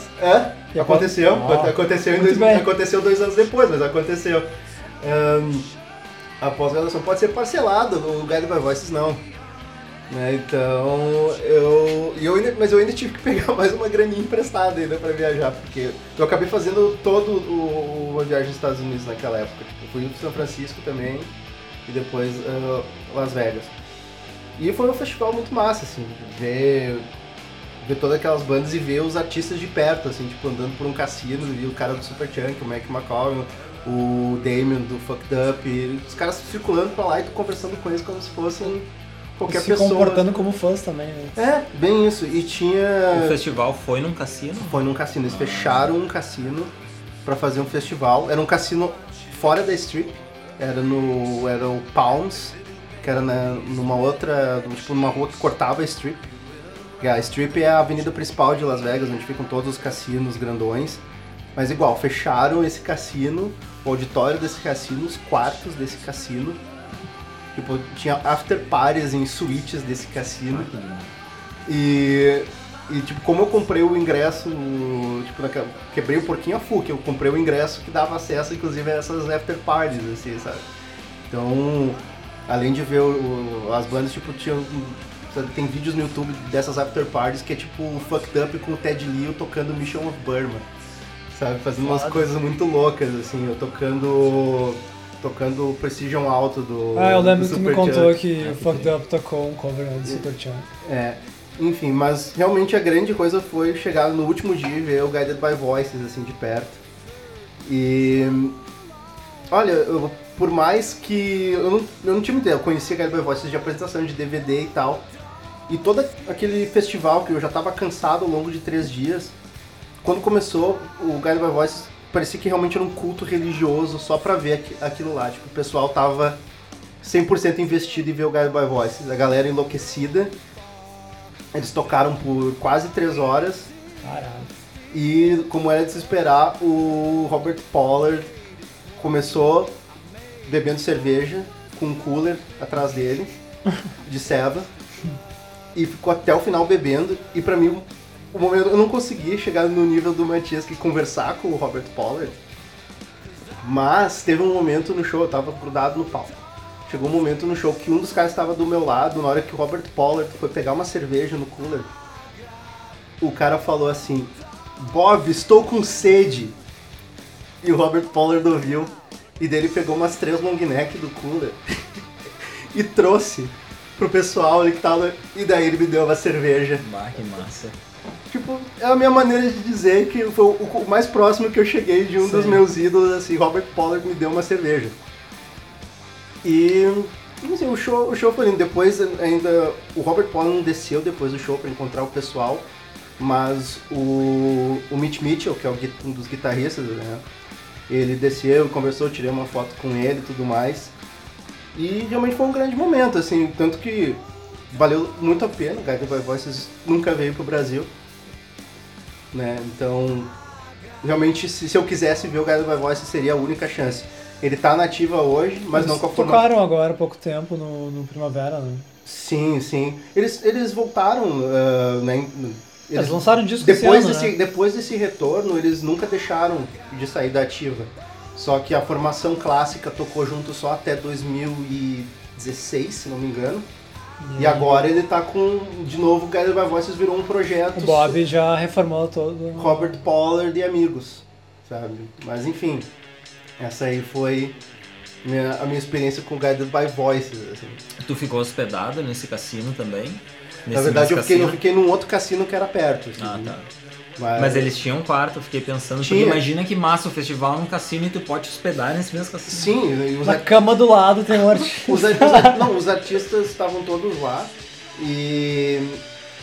Speaker 1: É, aconteceu.
Speaker 2: Ah,
Speaker 1: aconteceu, dois, aconteceu dois anos depois, mas aconteceu. Ahn, a pós-graduação pode ser parcelada, o Guide by Voices não. Né, então, eu, eu ainda, mas eu ainda tive que pegar mais uma graninha emprestada ainda pra viajar, porque eu acabei fazendo todo o, o viagem nos Estados Unidos naquela época. Tipo, fui pro São Francisco também e depois ah, Las Vegas. E foi um festival muito massa, assim, ver ver todas aquelas bandas e ver os artistas de perto, assim, tipo, andando por um cassino, e o cara do Superchunk, o Mac McCall, o Damien do Fucked Up, os caras circulando pra lá e conversando com eles como se fossem qualquer
Speaker 2: se
Speaker 1: pessoa.
Speaker 2: comportando como fãs também, né?
Speaker 1: É, bem isso. E
Speaker 3: O
Speaker 1: tinha.
Speaker 3: festival foi num cassino?
Speaker 1: Foi num cassino, eles fecharam um cassino pra fazer um festival. Era um cassino fora da Strip, era no. Era o Palms, que era na, numa outra. Tipo, numa rua que cortava a Strip. A Strip é a avenida principal de Las Vegas, onde ficam todos os cassinos grandões. Mas igual, fecharam esse cassino, o auditório desse cassino, os quartos desse cassino. Tipo, tinha after parties em suítes desse cassino. E, e, tipo, como eu comprei o ingresso, tipo, naquela- quebrei um pouquinho a FUC, eu comprei o ingresso que dava acesso, inclusive, a essas after parties, assim, sabe? Então, além de ver o- as bandas, tipo, tinha, sabe, tem vídeos no YouTube dessas after parties que é tipo o Fucked Up com o Ted Liu tocando Mission of Burma, sabe? Fazendo umas coisas muito loucas, assim, eu tocando tocando o Precision Alto do
Speaker 2: Ah, eu lembro que tu me contou que o Fucked Up tocou um cover do Superchunk.
Speaker 1: É, enfim, mas realmente a grande coisa foi chegar no último dia e ver o Guided by Voices, assim, de perto. E. Olha, eu- por mais que. Eu não, eu não tinha ideia, eu conhecia Guided by Voices de apresentação de DVD e tal. E todo aquele festival que eu já tava cansado ao longo de três dias, quando começou o Guided by Voices, parecia que realmente era um culto religioso só pra ver aqui- aquilo lá. Tipo, o pessoal tava 100% investido em ver o Guided by Voices. A galera enlouquecida. Eles tocaram por quase três horas.
Speaker 2: Caralho.
Speaker 1: E, como era de se esperar, o Robert Pollard começou bebendo cerveja com um cooler atrás dele, de ceva, e ficou até o final bebendo. E pra mim, o momento eu não consegui chegar no nível do Matias que conversar com o Robert Pollard, mas teve um momento no show, eu tava grudado no palco. Chegou um momento no show que um dos caras estava do meu lado, na hora que o Robert Pollard foi pegar uma cerveja no cooler. O cara falou assim: Bob, estou com sede. E o Robert Pollard ouviu. E daí ele pegou umas três long neck do cooler e trouxe pro pessoal ali que tava. E daí ele me deu uma cerveja.
Speaker 3: Bah, que massa.
Speaker 1: Tipo, é a minha maneira de dizer que foi o, mais próximo que eu cheguei de um dos
Speaker 2: Sim.
Speaker 1: meus ídolos, assim, Robert Pollard me deu uma cerveja. E, assim, o show, o show foi lindo. Depois ainda, o Robert Pollard não desceu depois do show pra encontrar o pessoal, mas o, o Mitch Mitchell, que é um dos guitarristas, né, ele desceu, conversou, tirei uma foto com ele e tudo mais. E realmente foi um grande momento, assim, tanto que valeu muito a pena, Guided by Voices nunca veio pro Brasil, né, então realmente se, se eu quisesse ver o Guided by Voices seria a única chance. Ele tá nativa hoje, mas não
Speaker 2: Eles
Speaker 1: com a formação.
Speaker 2: tocaram agora há pouco tempo no, no Primavera, né?
Speaker 1: Sim, sim. Eles, eles voltaram, ah, né? em-
Speaker 2: Eles lançaram um disco
Speaker 1: depois
Speaker 2: ano,
Speaker 1: desse,
Speaker 2: né?
Speaker 1: depois desse retorno, eles nunca deixaram de sair da ativa. Só que a formação clássica tocou junto só até 2016, se não me engano. E agora ele tá com, de novo, o Guided by Voices virou um projeto
Speaker 2: O Bob já reformou todo.
Speaker 1: Robert Pollard e amigos, sabe? Mas enfim, essa aí foi minha- a minha experiência com Guided by Voices, assim.
Speaker 3: Tu ficou hospedado nesse cassino também?
Speaker 1: Na
Speaker 3: Nesse
Speaker 1: verdade, eu fiquei, eu fiquei num outro cassino que era perto. assim.
Speaker 3: Ah, tá.
Speaker 1: Mas,
Speaker 3: Mas eles tinham um quarto, eu fiquei pensando, porque
Speaker 1: Tinha.
Speaker 3: imagina que massa o festival num cassino e tu pode hospedar nesse mesmo cassino.
Speaker 1: Sim, os,
Speaker 2: Na cama do lado tem um artista.
Speaker 1: os, não, os artistas estavam todos lá e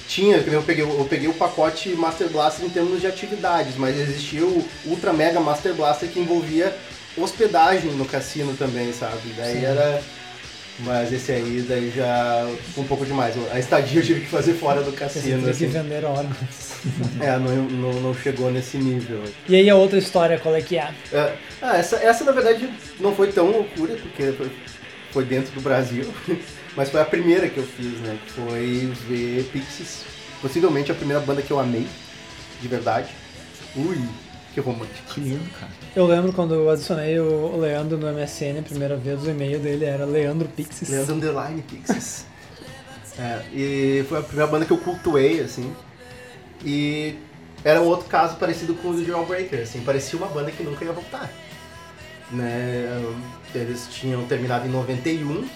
Speaker 1: tinha, eu peguei, eu peguei o pacote Master Blaster em termos de atividades, mas existia o Ultra Mega Master Blaster que envolvia hospedagem no cassino também, sabe? Daí
Speaker 2: Sim.
Speaker 1: era Mas esse aí daí já um pouco demais. A estadia eu tive que fazer fora do
Speaker 2: Você
Speaker 1: cassino.
Speaker 2: que
Speaker 1: Assim.
Speaker 2: vender órgãos.
Speaker 1: É, não, não, não chegou nesse nível.
Speaker 2: E aí a outra história, qual é que é?
Speaker 1: É, ah, essa, essa na verdade não foi tão loucura, porque foi, foi dentro do Brasil, mas foi a primeira que eu fiz, né? Foi ver Pixies, possivelmente a primeira banda que eu amei, de verdade. Ui, que romântico.
Speaker 3: Que lindo, cara.
Speaker 2: Eu lembro quando eu adicionei o Leandro no MSN a primeira vez, o e-mail dele era Leandro Pixis.
Speaker 1: Leandro Underline Pixies. É, e foi a primeira banda que eu cultuei, assim. E era um outro caso parecido com o do Jawbreaker, assim, parecia uma banda que nunca ia voltar. Né? Eles tinham terminado em 91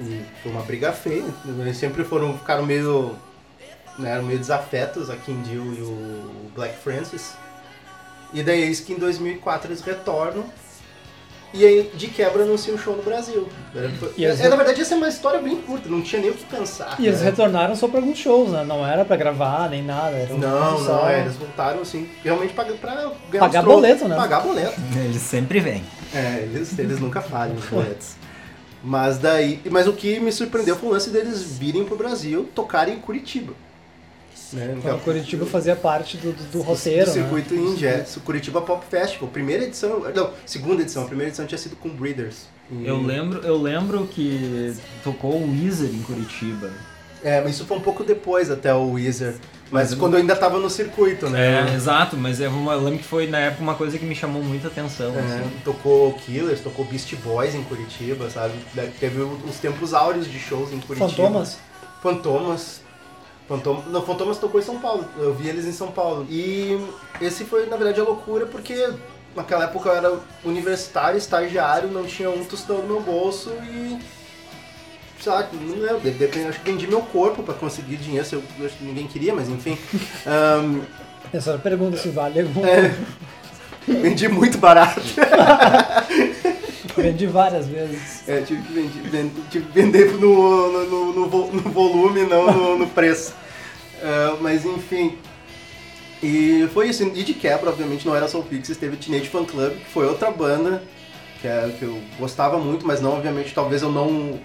Speaker 1: e foi uma briga feia. Eles sempre foram, ficaram meio, né, eram meio desafetos, a Kim Deal e o Black Francis. E daí eis que em 2004 eles retornam e aí, de quebra, anuncia um show no Brasil. Era-
Speaker 2: E eles-
Speaker 1: é, na verdade, essa é uma história bem curta, não tinha nem o que pensar.
Speaker 2: E eles
Speaker 1: né?
Speaker 2: retornaram só pra alguns shows, né? Não era pra gravar nem nada. Era um
Speaker 1: Não, não, é, eles voltaram assim, realmente pra, pra ganhar
Speaker 2: Pagar boleto, né?
Speaker 1: Pagar boleto.
Speaker 3: Eles sempre vêm.
Speaker 1: É, eles, eles nunca falham os boletos. Mas daí. Mas o que me surpreendeu foi o lance deles virem pro Brasil tocarem em Curitiba. Né?
Speaker 2: Então, Curitiba fazia parte do, do, do
Speaker 1: do
Speaker 2: roteiro,
Speaker 1: circuito
Speaker 2: né?
Speaker 1: em jazz, o Curitiba Pop Festival. Primeira edição. Não, segunda edição. A primeira edição tinha sido com Breeders. E-
Speaker 3: Eu lembro, eu lembro que tocou o Wizard em Curitiba.
Speaker 1: É, mas isso foi um pouco depois até o Weezer. Mas quando eu ainda tava no circuito, né?
Speaker 3: É, exato, mas é uma, eu lembro que foi na época uma coisa que me chamou muita atenção.
Speaker 1: É,
Speaker 3: assim.
Speaker 1: tocou Killers, tocou Beast Boys em Curitiba, sabe? Teve os tempos áureos de shows em Curitiba.
Speaker 2: Fantomas?
Speaker 1: Fantomas. Fantom... Não, Fantomas tocou em São Paulo. Eu vi eles em São Paulo. E esse foi, na verdade, a loucura, porque naquela época eu era universitário, estagiário, não tinha um tostão no meu bolso e. Lá, não lembro, de- de- acho que vendi meu corpo pra conseguir dinheiro, se eu, eu acho que ninguém queria, mas enfim.
Speaker 2: Era a pergunta se vale algum.
Speaker 1: é, vendi muito barato.
Speaker 2: Vendi várias vezes.
Speaker 1: É, tive que, vendi- ven- tive vender no, no, no- no vo- no volume, não no, no preço. Ah, mas enfim. E foi isso. E de quebra, obviamente, não era o Pixies, teve Teenage Fan Club, que foi outra banda que, é, que eu gostava muito, mas não, obviamente, talvez eu não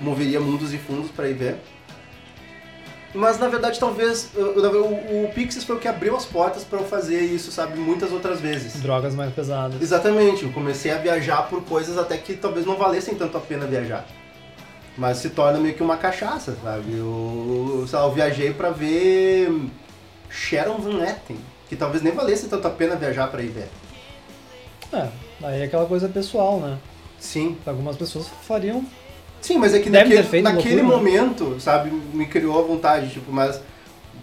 Speaker 1: moveria mundos e fundos pra ir ver. Mas na verdade, talvez o, o Pixies foi o que abriu as portas pra eu fazer isso, sabe, muitas outras vezes.
Speaker 2: Drogas mais pesadas.
Speaker 1: Exatamente, eu comecei a viajar por coisas até que talvez não valessem tanto a pena viajar. Mas se torna meio que uma cachaça, sabe? Eu, sei lá, eu viajei pra ver Sharon Van Etten, que talvez nem valesse tanto a pena viajar pra ir ver.
Speaker 2: É, aí é aquela coisa pessoal, né?
Speaker 1: Sim.
Speaker 2: Algumas pessoas fariam.
Speaker 1: Sim, mas é que
Speaker 2: Deve
Speaker 1: naquele,
Speaker 2: feito
Speaker 1: naquele
Speaker 2: loucura, né?
Speaker 1: momento, sabe, me criou a vontade, tipo, mas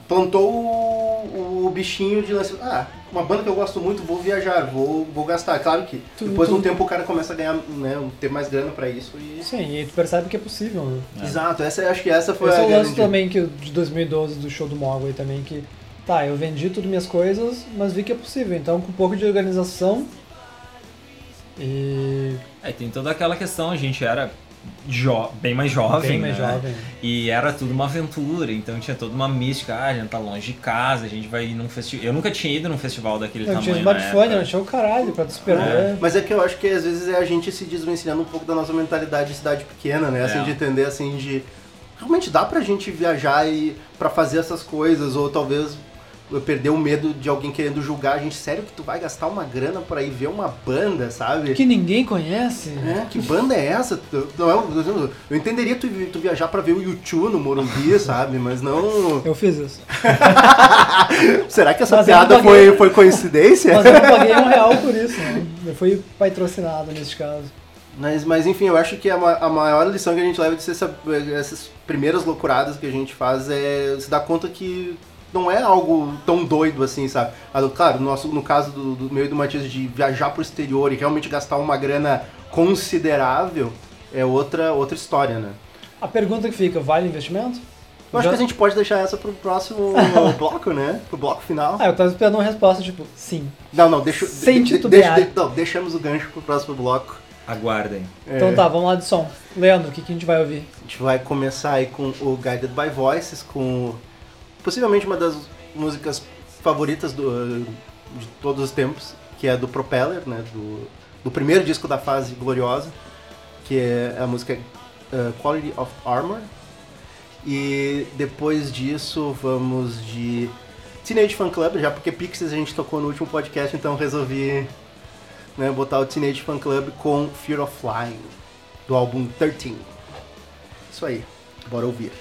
Speaker 1: plantou o, o bichinho de lance, ah, uma banda que eu gosto muito, vou viajar, vou, vou gastar. Claro que
Speaker 2: Tu-
Speaker 1: depois de um tempo o cara começa a ganhar, né, ter mais grana pra isso e...
Speaker 2: Sim, e tu percebe que é possível, né?
Speaker 1: Exato, essa, acho que essa foi
Speaker 2: Esse é
Speaker 1: a
Speaker 2: o lance também que, de 2012 do show do Mogwai também, que tá, eu vendi tudo minhas coisas, mas vi que é possível. Então com um pouco de organização e
Speaker 3: É, tem toda aquela questão, a gente era jo bem mais jovem,
Speaker 2: bem mais
Speaker 3: né?
Speaker 2: jovem.
Speaker 3: E era tudo uma aventura, então tinha toda uma mística, ah, a gente tá longe de casa, a gente vai ir num festival. Eu nunca tinha ido num festival daquele
Speaker 2: Não
Speaker 3: tamanho.
Speaker 2: tinha smartphone, não tinha o caralho pra te esperar.
Speaker 3: É.
Speaker 1: Mas é que eu acho que às vezes é a gente se desvencilhando um pouco da nossa mentalidade de cidade pequena, né? Assim,
Speaker 3: É.
Speaker 1: de entender, assim, de... Realmente dá pra gente viajar e pra fazer essas coisas, ou talvez perder o medo de alguém querendo julgar a gente. Sério que tu vai gastar uma grana pra ir ver uma banda, sabe?
Speaker 2: Que ninguém conhece.
Speaker 1: É, que banda é essa? Não é, eu entenderia tu, tu viajar pra ver o YouTube no Morumbi, sabe? Mas não...
Speaker 2: Eu fiz isso.
Speaker 1: Será que essa
Speaker 2: Mas
Speaker 1: piada
Speaker 2: paguei.
Speaker 1: foi, foi coincidência?
Speaker 2: Mas eu não paguei um real por isso, né? Eu fui patrocinado neste caso.
Speaker 1: Mas, mas enfim, eu acho que a, a maior lição que a gente leva de ser essa- essas primeiras loucuradas que a gente faz é se dar conta que não é algo tão doido assim, sabe? Claro, no, nosso, no caso do, do meu e do Matias de viajar pro exterior e realmente gastar uma grana considerável é outra, outra história, né?
Speaker 2: A pergunta que fica, vale investimento?
Speaker 1: Eu acho
Speaker 2: Já-
Speaker 1: que a gente pode deixar essa pro próximo bloco, né? Pro bloco final.
Speaker 2: Ah, eu tava esperando uma resposta tipo, sim.
Speaker 1: Não, não, deixa,
Speaker 2: Sem
Speaker 1: de- deixa- de- não, deixamos o gancho pro próximo bloco.
Speaker 3: Aguardem.
Speaker 1: É,
Speaker 2: Então tá, vamos lá de som. Leandro, o que, que a gente vai ouvir?
Speaker 1: A gente vai começar aí com o Guided by Voices, com possivelmente uma das músicas favoritas do, de todos os tempos, que é do Propeller, né? Do, do primeiro disco da fase gloriosa,
Speaker 4: que é a música uh, Quality of Armor. E depois disso vamos de Teenage Fan Club, já porque Pixies a gente tocou no último podcast, então resolvi né, botar o Teenage Fan Club com Fear of Flying, do álbum 13. Isso aí, bora ouvir.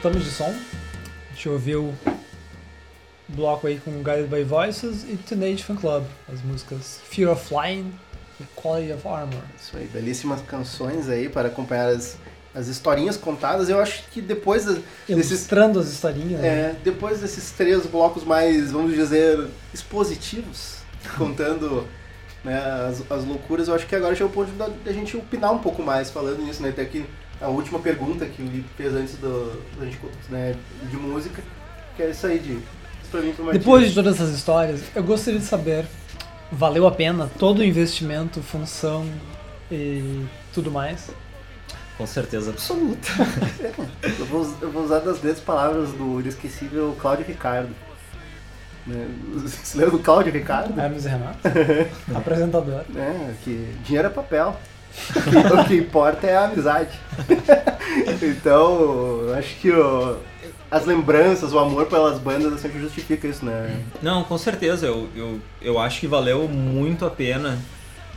Speaker 2: Voltamos de som. A gente ouviu o bloco aí com Guided by Voices e Teenage Fan Club, as músicas Fear of Flying e Quality of Armor.
Speaker 1: Isso aí, belíssimas canções aí para acompanhar as, as historinhas contadas. Eu acho que depois da- desses,
Speaker 2: Ilustrando as historinhas. né?
Speaker 1: é, depois desses três blocos mais, vamos dizer, expositivos, contando né, as, as loucuras, eu acho que agora chegou o ponto da, da gente opinar um pouco mais falando nisso, né? Até que a última pergunta que o Lipe fez antes do, da gente, né, de música, que é isso aí de. Isso pra mim foi uma
Speaker 2: Depois de todas essas histórias, eu gostaria de saber, valeu a pena todo o investimento, função e tudo mais?
Speaker 3: Com certeza absoluta.
Speaker 1: Eu vou, eu vou usar das grandes palavras do inesquecível Cláudio Ricardo. Né? Você lembra do Cláudio Ricardo?
Speaker 2: Hermes e Renato, apresentador.
Speaker 1: É, que dinheiro é papel. o que importa é a amizade. então, acho que o- as lembranças, o amor pelas bandas sempre justifica isso, né?
Speaker 3: Não, com certeza. Eu, eu, eu acho que valeu muito a pena,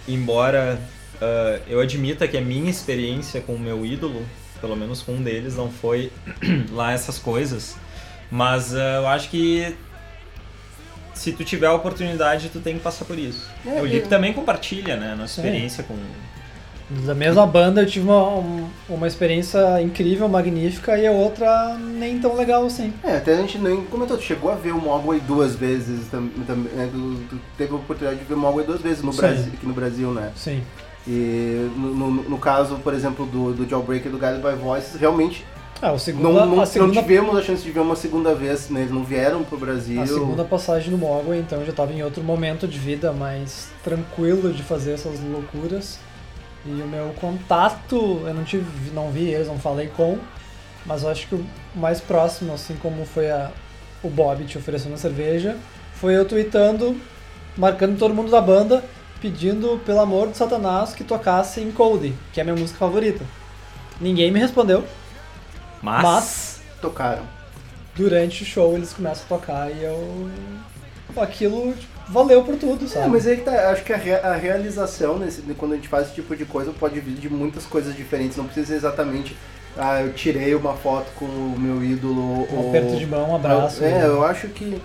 Speaker 3: embora ah, eu admita que a minha experiência com o meu ídolo, pelo menos com um deles, não foi lá essas coisas. Mas ah, eu acho que se tu tiver a oportunidade, tu tem que passar por isso.
Speaker 1: É,
Speaker 3: o
Speaker 1: é.
Speaker 3: também compartilha, né, a nossa experiência com,
Speaker 2: Da mesma banda eu tive uma, um- uma experiência incrível, magnífica, e a outra nem tão legal assim.
Speaker 1: É, até a gente nem comentou, tu chegou a ver o Mogwai duas vezes também, né, tu- tu teve a oportunidade de ver o Mogwai duas vezes no
Speaker 2: Sim.
Speaker 1: Brasil, aqui no Brasil, né?
Speaker 2: Sim.
Speaker 1: E no, no- no caso, por exemplo, do, do Jawbreaker e do Guided by Voices, realmente
Speaker 2: Ah, segunda,
Speaker 1: não, não,
Speaker 2: a segunda,
Speaker 1: não tivemos a chance de ver uma segunda vez, né? Eles não vieram pro Brasil.
Speaker 2: a segunda passagem no Mogwai, então eu já estava em outro momento de vida mais tranquilo de fazer essas loucuras. E o meu contato, eu não tive, não vi eles, não falei com, mas eu acho que o mais próximo, assim como foi a, o Bob te oferecendo a cerveja, foi eu tweetando, marcando todo mundo da banda, pedindo, pelo amor de Satanás, que tocasse Encode, que é a minha música favorita. Ninguém me respondeu,
Speaker 3: Mas,
Speaker 2: mas
Speaker 1: Tocaram.
Speaker 2: durante o show eles começam a tocar e eu. Aquilo tipo, valeu por tudo,
Speaker 1: É,
Speaker 2: sabe?
Speaker 1: mas aí que tá, acho que a, rea- a realização, nesse, quando a gente faz esse tipo de coisa, pode vir de muitas coisas diferentes. Não precisa ser exatamente, ah, eu tirei uma foto com o meu ídolo.
Speaker 2: Um
Speaker 1: ou...
Speaker 2: aperto de mão, um abraço.
Speaker 1: É, eu acho que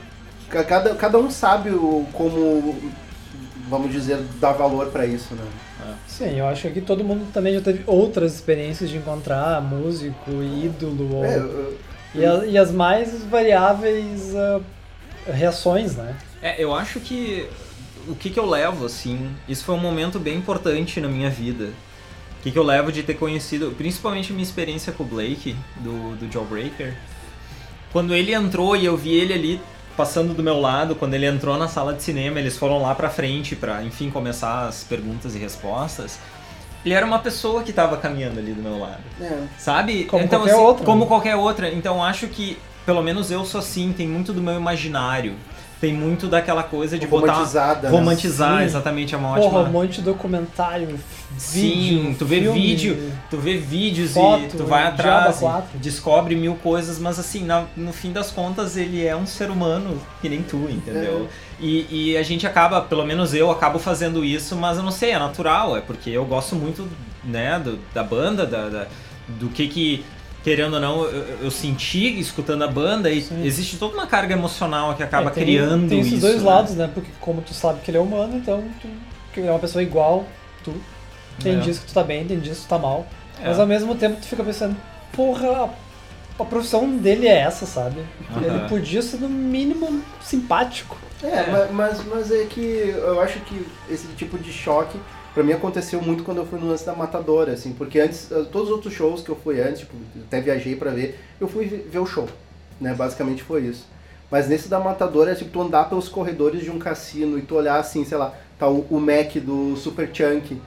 Speaker 1: ca- cada, cada um sabe o, como, vamos dizer, dar valor pra isso, né?
Speaker 2: Sim, eu acho que todo mundo também já teve outras experiências de encontrar músico, ídolo, ou-
Speaker 1: É, eu-
Speaker 2: e, a- e as mais variáveis ah, reações, né?
Speaker 3: É, eu acho que o que, que eu levo, assim, isso foi um momento bem importante na minha vida. O que, que eu levo de ter conhecido, principalmente a minha experiência com o Blake, do, do Jawbreaker. Quando ele entrou e eu vi ele ali passando do meu lado, quando ele entrou na sala de cinema, eles foram lá pra frente pra, enfim, começar as perguntas e respostas. Ele era uma pessoa que tava caminhando ali do meu lado.
Speaker 1: é.
Speaker 3: Sabe?
Speaker 2: Como
Speaker 3: então,
Speaker 2: qualquer
Speaker 3: assim,
Speaker 2: outra,
Speaker 3: Como
Speaker 2: né?
Speaker 3: qualquer outra. Então acho que, pelo menos eu sou assim, tem muito do meu imaginário. Tem muito daquela coisa de
Speaker 1: Romantizada,
Speaker 3: botar.
Speaker 1: né?
Speaker 3: Romantizar,
Speaker 2: Sim.
Speaker 3: exatamente, é uma
Speaker 2: Porra,
Speaker 3: ótima.
Speaker 2: um monte de documentário,
Speaker 3: Sim,
Speaker 2: vídeo,
Speaker 3: tu vê
Speaker 2: filme,
Speaker 3: vídeo, tu vê vídeos
Speaker 2: foto,
Speaker 3: e tu vai atrás, e
Speaker 2: 4.
Speaker 3: descobre mil coisas, mas assim, na- no fim das contas ele é um ser humano que nem tu, entendeu? E, e a gente acaba, pelo menos eu acabo fazendo isso, mas eu não sei, é natural, é porque eu gosto muito, né, do- da banda, da, da- do que que, querendo ou não, eu, eu senti escutando a banda e
Speaker 2: Sim.
Speaker 3: existe toda uma carga emocional que acaba
Speaker 2: É, tem,
Speaker 3: criando
Speaker 2: Tem esses
Speaker 3: isso.
Speaker 2: dois
Speaker 3: né?
Speaker 2: lados, né? Porque como tu sabe que ele é humano, então tu, que ele é uma pessoa igual tu. Tem
Speaker 3: É.
Speaker 2: dias que tu tá bem, tem dias que tu tá mal.
Speaker 3: É.
Speaker 2: Mas ao mesmo tempo tu fica pensando, porra, a profissão dele é essa, sabe? Ele podia ser no mínimo simpático.
Speaker 1: É, ma- Mas, mas é que eu acho que esse tipo de choque, pra mim aconteceu muito quando eu fui no lance da Matadora, assim, porque antes, eh, todos os outros shows que eu fui antes, tipo, até viajei pra ver, eu fui ver o show, né, basicamente foi isso. Mas nesse da Matadora, é tipo, tu andar pelos corredores de um cassino e tu olhar assim, sei lá, tá o, o Mac do Super Chunk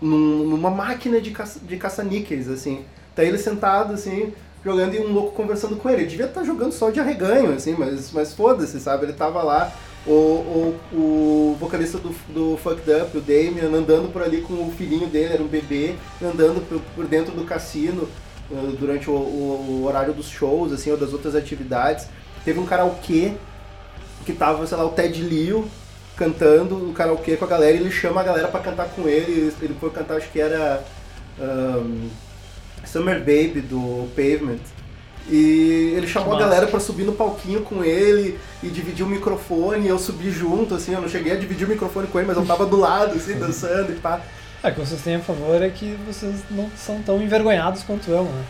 Speaker 1: num- numa máquina de, caça, de caça-níqueis, assim. Tá ele sentado, assim, jogando e um louco conversando com ele. Ele devia estar jogando só de arreganho, assim, mas, mas foda-se, sabe? Ele tava lá, o, o, o vocalista do, do Fucked Up, o Damien, andando por ali com o filhinho dele, era um bebê, andando por, por dentro do cassino eh, durante o, o- o horário dos shows, assim, ou das outras atividades. Teve um karaokê que tava, sei lá, o Ted Leo cantando o karaokê com a galera e ele chama a galera pra cantar com ele. Ele foi cantar, acho que era ahn, Summer Baby do Pavement. E ele chamou a galera pra subir no palquinho com ele e dividir o microfone. E eu subi junto, assim, eu não cheguei a dividir o microfone com ele, mas eu tava do lado, assim, dançando e pá.
Speaker 2: É, o que vocês têm a favor é que vocês não são tão envergonhados quanto eu, né?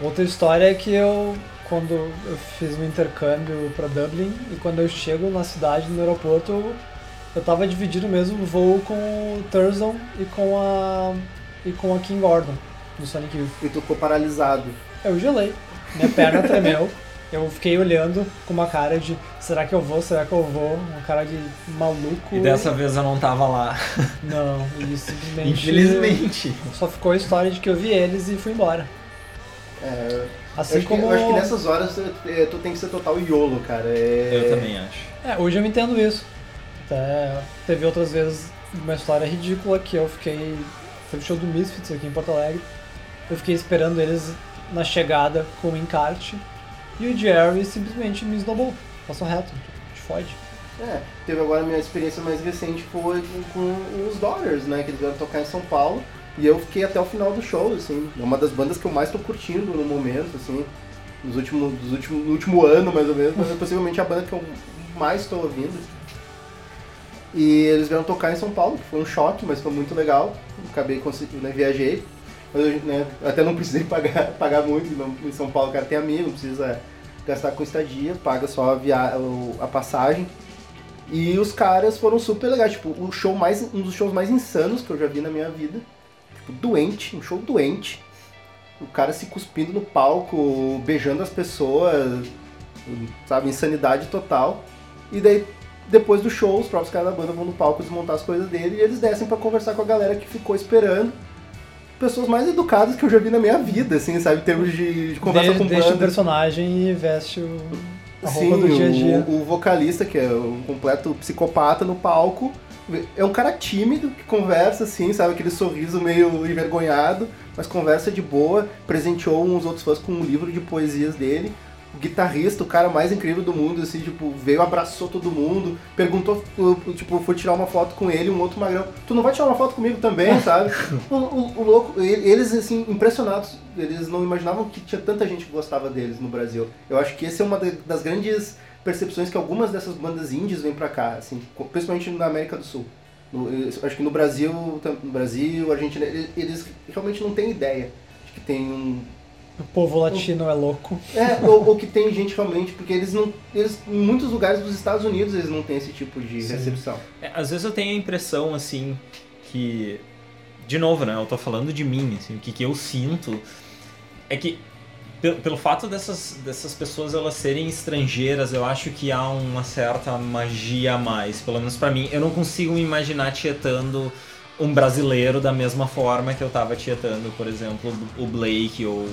Speaker 2: Outra história é que eu, quando eu fiz um intercâmbio pra Dublin, e quando eu chego na cidade, no aeroporto, eu, eu tava dividindo o mesmo voo com o Thurston e com a, e com a King Gordon, do Sonic Youth.
Speaker 1: E tu ficou paralisado.
Speaker 2: Eu gelei, minha perna tremeu, eu fiquei olhando com uma cara de será que eu vou, será que eu vou? Uma cara de maluco.
Speaker 3: E dessa vez eu não tava lá.
Speaker 2: Não, e simplesmente...
Speaker 3: Infelizmente.
Speaker 2: Só ficou a história de que eu vi eles e fui embora.
Speaker 1: É, eu,
Speaker 2: Assim
Speaker 1: acho
Speaker 2: como.
Speaker 1: que, eu acho que nessas horas tu, tu tem que ser total YOLO, cara. É-
Speaker 3: Eu também acho.
Speaker 2: É, hoje eu entendo isso. Até teve outras vezes uma história ridícula que eu fiquei. Teve show do Misfits aqui em Porto Alegre. Eu fiquei esperando eles na chegada com o encarte. E o Jerry simplesmente me esnobou. Passou reto. Te fode.
Speaker 1: É, teve agora a minha experiência mais recente foi com, os Daughters, né? Que eles vieram tocar em São Paulo. E eu fiquei até o final do show, assim. É uma das bandas que eu mais tô curtindo no momento, assim. Nos últimos, últimos, no último ano, mais ou menos. Mas é possivelmente a banda que eu mais tô ouvindo. E eles vieram tocar em São Paulo, que foi um choque, mas foi muito legal. Acabei conseguindo, né, viajei. Mas eu, né, até não precisei pagar, pagar muito não- em São Paulo, o cara tem amigo, não precisa gastar com estadia, paga só a, via, a passagem. E os caras foram super legais, tipo, o show mais, um dos shows mais insanos que eu já vi na minha vida. Tipo, doente, um show doente. O cara se cuspindo no palco, beijando as pessoas, sabe, insanidade total. E daí, depois do show, os próprios caras da banda vão no palco desmontar as coisas dele e eles descem pra conversar com a galera que ficou esperando. Pessoas mais educadas que eu já vi na minha vida, assim, sabe, em termos de, de conversa
Speaker 2: De-
Speaker 1: com
Speaker 2: deixa o personagem e veste o, a
Speaker 1: Sim,
Speaker 2: do dia a dia.
Speaker 1: O, o vocalista, que é um completo psicopata no palco, é um cara tímido que conversa assim, sabe? Aquele sorriso meio envergonhado, mas conversa de boa. Presenteou uns outros fãs com um livro de poesias dele. O guitarrista, o cara mais incrível do mundo, assim, tipo, veio, abraçou todo mundo, perguntou, tipo, foi tirar uma foto com ele, um outro magrão. Tu não vai tirar uma foto comigo também, sabe? O, o- o louco, eles, assim, impressionados, eles não imaginavam que tinha tanta gente que gostava deles no Brasil. Eu acho que essa é uma da- das grandes percepções que algumas dessas bandas indies vêm pra cá, assim, principalmente na América do Sul. No- acho que no Brasil, no Brasil, Argentina, eles, eles realmente não têm ideia de que tem um
Speaker 2: O povo latino é louco.
Speaker 1: é, ou, ou que tem gente realmente, porque eles não. Eles, em muitos lugares dos Estados Unidos eles não têm esse tipo de recepção.
Speaker 3: É, às vezes eu tenho a impressão, assim, que. De novo, né? Eu tô falando de mim, assim, o que, que eu sinto é que. Pelo, fato dessas, dessas pessoas elas serem estrangeiras, eu acho que há uma certa magia a mais. Pelo menos pra mim. Eu não consigo me imaginar tietando um brasileiro da mesma forma que eu tava tietando, por exemplo, o Blake ou,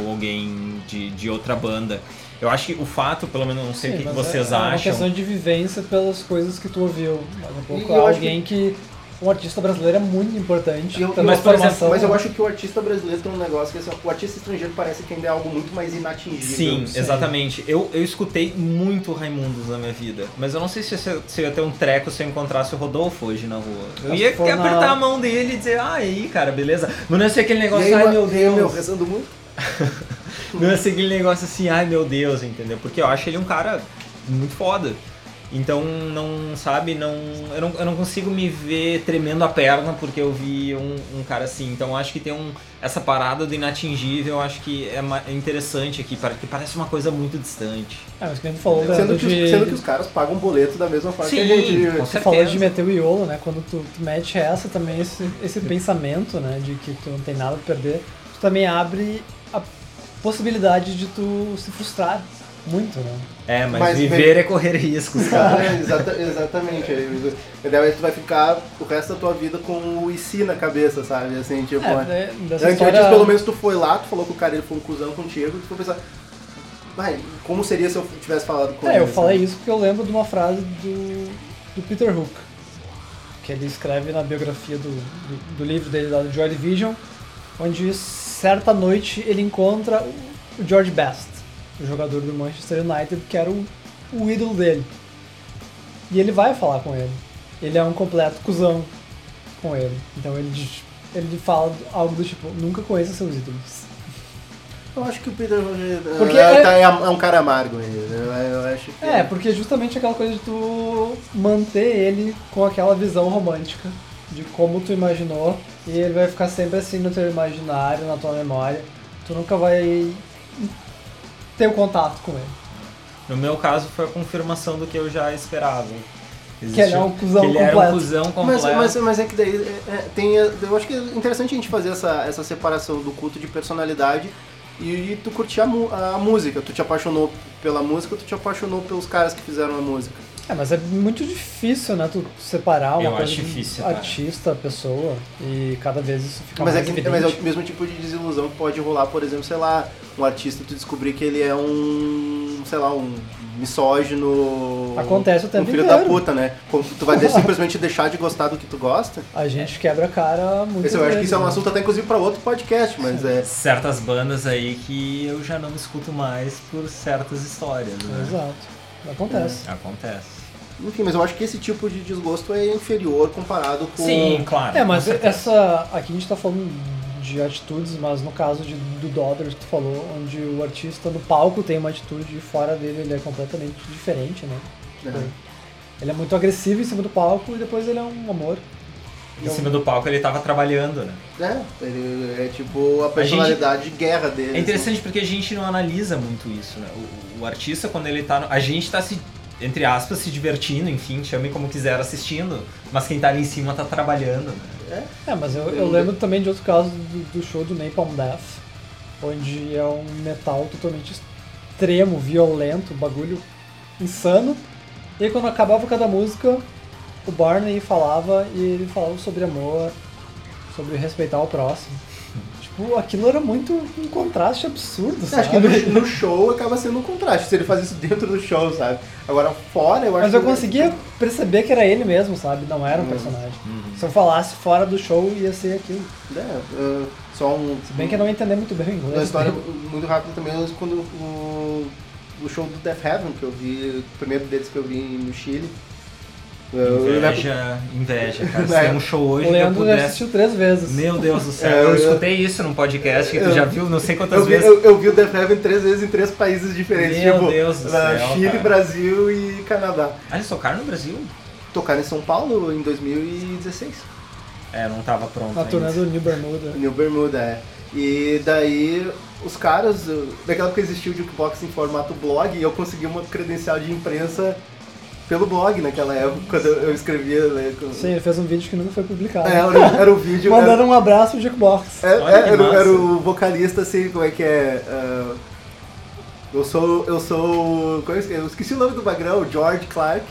Speaker 3: ou alguém de, de outra banda. Eu acho que o fato, pelo menos não sei o que, que vocês
Speaker 2: é, É uma
Speaker 3: acham.
Speaker 2: questão de vivência pelas coisas que tu ouviu. Mas um pouco
Speaker 1: E
Speaker 2: alguém que... Um artista brasileiro é muito importante.
Speaker 1: E eu- mas, por exemplo, mas eu acho que o artista brasileiro tem um negócio que assim, o artista estrangeiro parece que ainda é algo muito mais inatingível.
Speaker 3: Sim, exatamente. Eu, eu escutei muito Raimundos na minha vida, mas eu não sei se, eu- se eu ia ter um treco se eu encontrasse o Rodolfo hoje na rua. Eu ia
Speaker 2: for na-
Speaker 3: apertar a mão dele e dizer, ah, aí, cara, beleza? Mas não ia ser aquele negócio,
Speaker 1: aí,
Speaker 3: ai meu
Speaker 1: aí, meu,
Speaker 3: Deus.
Speaker 1: rezando muito.
Speaker 3: Não ia ser aquele negócio assim, ai meu Deus, entendeu? Porque eu acho ele um cara muito foda. Então, não, sabe, não eu, não. eu não consigo me ver tremendo a perna porque eu vi um, um cara assim. Então, acho que tem um. Essa parada do inatingível, acho que é é interessante aqui, porque parece uma coisa muito distante.
Speaker 2: É, mas que nem tu falou da-
Speaker 1: Sendo
Speaker 2: do
Speaker 1: que, os,
Speaker 2: de...
Speaker 1: sendo que os caras pagam boleto da mesma forma que a
Speaker 3: Sim,
Speaker 1: gente.
Speaker 3: com
Speaker 2: Você falou de meter o iolo, né? Quando tu, tu mete essa também, esse, esse pensamento, né? De que tu não tem nada a perder, tu também abre a possibilidade de tu se frustrar muito, né?
Speaker 3: É, mas,
Speaker 1: Mas
Speaker 3: viver
Speaker 1: vem-
Speaker 3: é correr riscos, cara.
Speaker 1: É, exata- exatamente. Aí, Daí tu vai ficar o resto da tua vida com o IC na cabeça, sabe? Assim, tipo.
Speaker 2: É,
Speaker 1: né? Antes,
Speaker 2: história...
Speaker 1: antes, pelo menos tu foi lá, tu falou que o cara ele foi um cuzão contigo, tu foi pensar. Vai, como seria se eu tivesse falado com ele?
Speaker 2: É, eu falei
Speaker 1: sabe?
Speaker 2: isso porque eu lembro de uma frase do, do Peter Hook, que ele escreve na biografia do, do, do livro dele lá do Joy Division, onde certa noite ele encontra o George Best, o jogador do Manchester United, que era o, o ídolo dele. E ele vai falar com ele. Ele é um completo cuzão com ele. Então ele, ele fala algo do tipo, nunca conheça seus ídolos.
Speaker 1: Eu acho que o Peter Roger
Speaker 2: Porque
Speaker 1: é,
Speaker 2: é-
Speaker 1: tá- é um cara amargo ainda. né? Eu acho que.
Speaker 2: É, porque justamente aquela coisa de tu manter ele com aquela visão romântica de como tu imaginou e ele vai ficar sempre assim no teu imaginário, na tua memória. Tu nunca vai ter o contato com ele.
Speaker 3: No meu caso, foi a confirmação do que eu já esperava.
Speaker 2: Que ele é um cuzão
Speaker 3: que ele era um
Speaker 2: completo.
Speaker 3: cuzão
Speaker 1: Mas,
Speaker 3: completo.
Speaker 1: mas, mas é que daí é, é, tem. Eu acho que é interessante a gente fazer essa, essa separação do culto de personalidade e, e tu curtir a, a música. Tu te apaixonou pela música, tu te apaixonou pelos caras que fizeram a música.
Speaker 2: É, mas é muito difícil, né? Tu separar uma
Speaker 3: Eu
Speaker 2: coisa
Speaker 3: acho
Speaker 2: de
Speaker 3: difícil, cara.
Speaker 2: artista, pessoa, e cada vez isso fica
Speaker 1: Mas é,
Speaker 2: mais
Speaker 1: que,
Speaker 2: evidente.
Speaker 1: mas é o mesmo tipo de desilusão que pode rolar, por exemplo, sei lá, um artista tu descobrir que ele é um, sei lá, um misógino.
Speaker 2: Acontece o tempo
Speaker 1: um filho
Speaker 2: inteiro.
Speaker 1: da puta, né? Tu vai de- simplesmente deixar de gostar do que tu gosta.
Speaker 2: A gente quebra a cara muito
Speaker 1: Esse eu acho que isso é um
Speaker 2: né?
Speaker 1: assunto até inclusive pra outro podcast, mas é.
Speaker 3: Certas bandas aí que eu já não escuto mais por certas histórias, né?
Speaker 2: Exato. Acontece.
Speaker 3: Acontece.
Speaker 1: Enfim, mas eu acho que esse tipo de desgosto é inferior comparado com.
Speaker 3: Sim, claro.
Speaker 2: É, mas essa. Aqui a gente tá falando de atitudes, mas no caso de, do Dodder que tu falou, onde o artista no palco tem uma atitude e fora dele ele é completamente diferente, né?
Speaker 1: É.
Speaker 2: Ele é muito agressivo em cima do palco e depois ele é um amor.
Speaker 3: Em cima do palco ele tava trabalhando, né?
Speaker 1: É, ele é tipo a personalidade de guerra dele.
Speaker 3: É interessante porque a gente não analisa muito isso, né? O, o artista, quando ele tá. no- A gente tá se, entre aspas, se divertindo, enfim, chame como quiser assistindo, mas quem tá ali em cima tá trabalhando, né?
Speaker 2: É, mas eu, eu lembro também de outro caso do, do show do Napalm Death, onde é um metal totalmente extremo, violento, bagulho insano. E aí quando acabava cada música, o Barney falava e ele falava sobre amor, sobre respeitar o próximo. Tipo, aquilo era muito um contraste absurdo, sabe?
Speaker 1: Acho que no, no show acaba sendo um contraste, se ele faz isso dentro do show, sabe? Agora fora eu acho
Speaker 2: Mas eu conseguia perceber que era ele mesmo, sabe? Não era um personagem. Se eu falasse fora do show, ia ser aquilo.
Speaker 1: É, uh, só um.
Speaker 2: Se bem que eu não ia entender muito bem o inglês.
Speaker 1: Uma história muito rápida também, quando o, o show do Death Heaven, que eu vi, o primeiro deles que eu vi no Chile. Eu- eu
Speaker 3: Inveja, inveja, cara. Se
Speaker 1: É.
Speaker 3: tem um show hoje
Speaker 2: O
Speaker 3: eu
Speaker 2: Leandro já
Speaker 3: pudesse.
Speaker 2: assistiu três vezes.
Speaker 3: Meu Deus do céu,
Speaker 1: É,
Speaker 3: eu,
Speaker 1: eu-
Speaker 3: escutei isso num podcast que tu
Speaker 1: eu-
Speaker 3: já viu não sei quantas
Speaker 1: Eu vi,
Speaker 3: vezes.
Speaker 1: eu, eu vi o Death Heaven três vezes em três países diferentes,
Speaker 3: Meu
Speaker 1: tipo
Speaker 3: Deus do
Speaker 1: na
Speaker 3: céu,
Speaker 1: Chile,
Speaker 3: cara.
Speaker 1: Brasil e Canadá.
Speaker 3: Ah, eles tocaram no Brasil?
Speaker 1: Tocaram em São Paulo em 2016.
Speaker 3: É, não tava pronto.
Speaker 2: Na turnê do New Bermuda.
Speaker 1: New Bermuda, é. E daí os caras, naquela época existia o Jukebox em formato blog e eu consegui uma credencial de imprensa pelo blog naquela época, quando eu escrevia, né? com-
Speaker 2: Sim, ele fez um vídeo que nunca foi publicado.
Speaker 1: É, era, era o vídeo.
Speaker 2: Mandando
Speaker 1: era,
Speaker 2: um abraço pro Jukebox.
Speaker 1: é, é, era, era o vocalista, assim, como é que é? ah, eu sou. Eu sou. é é? Eu esqueci o nome do Magrão, George Clark.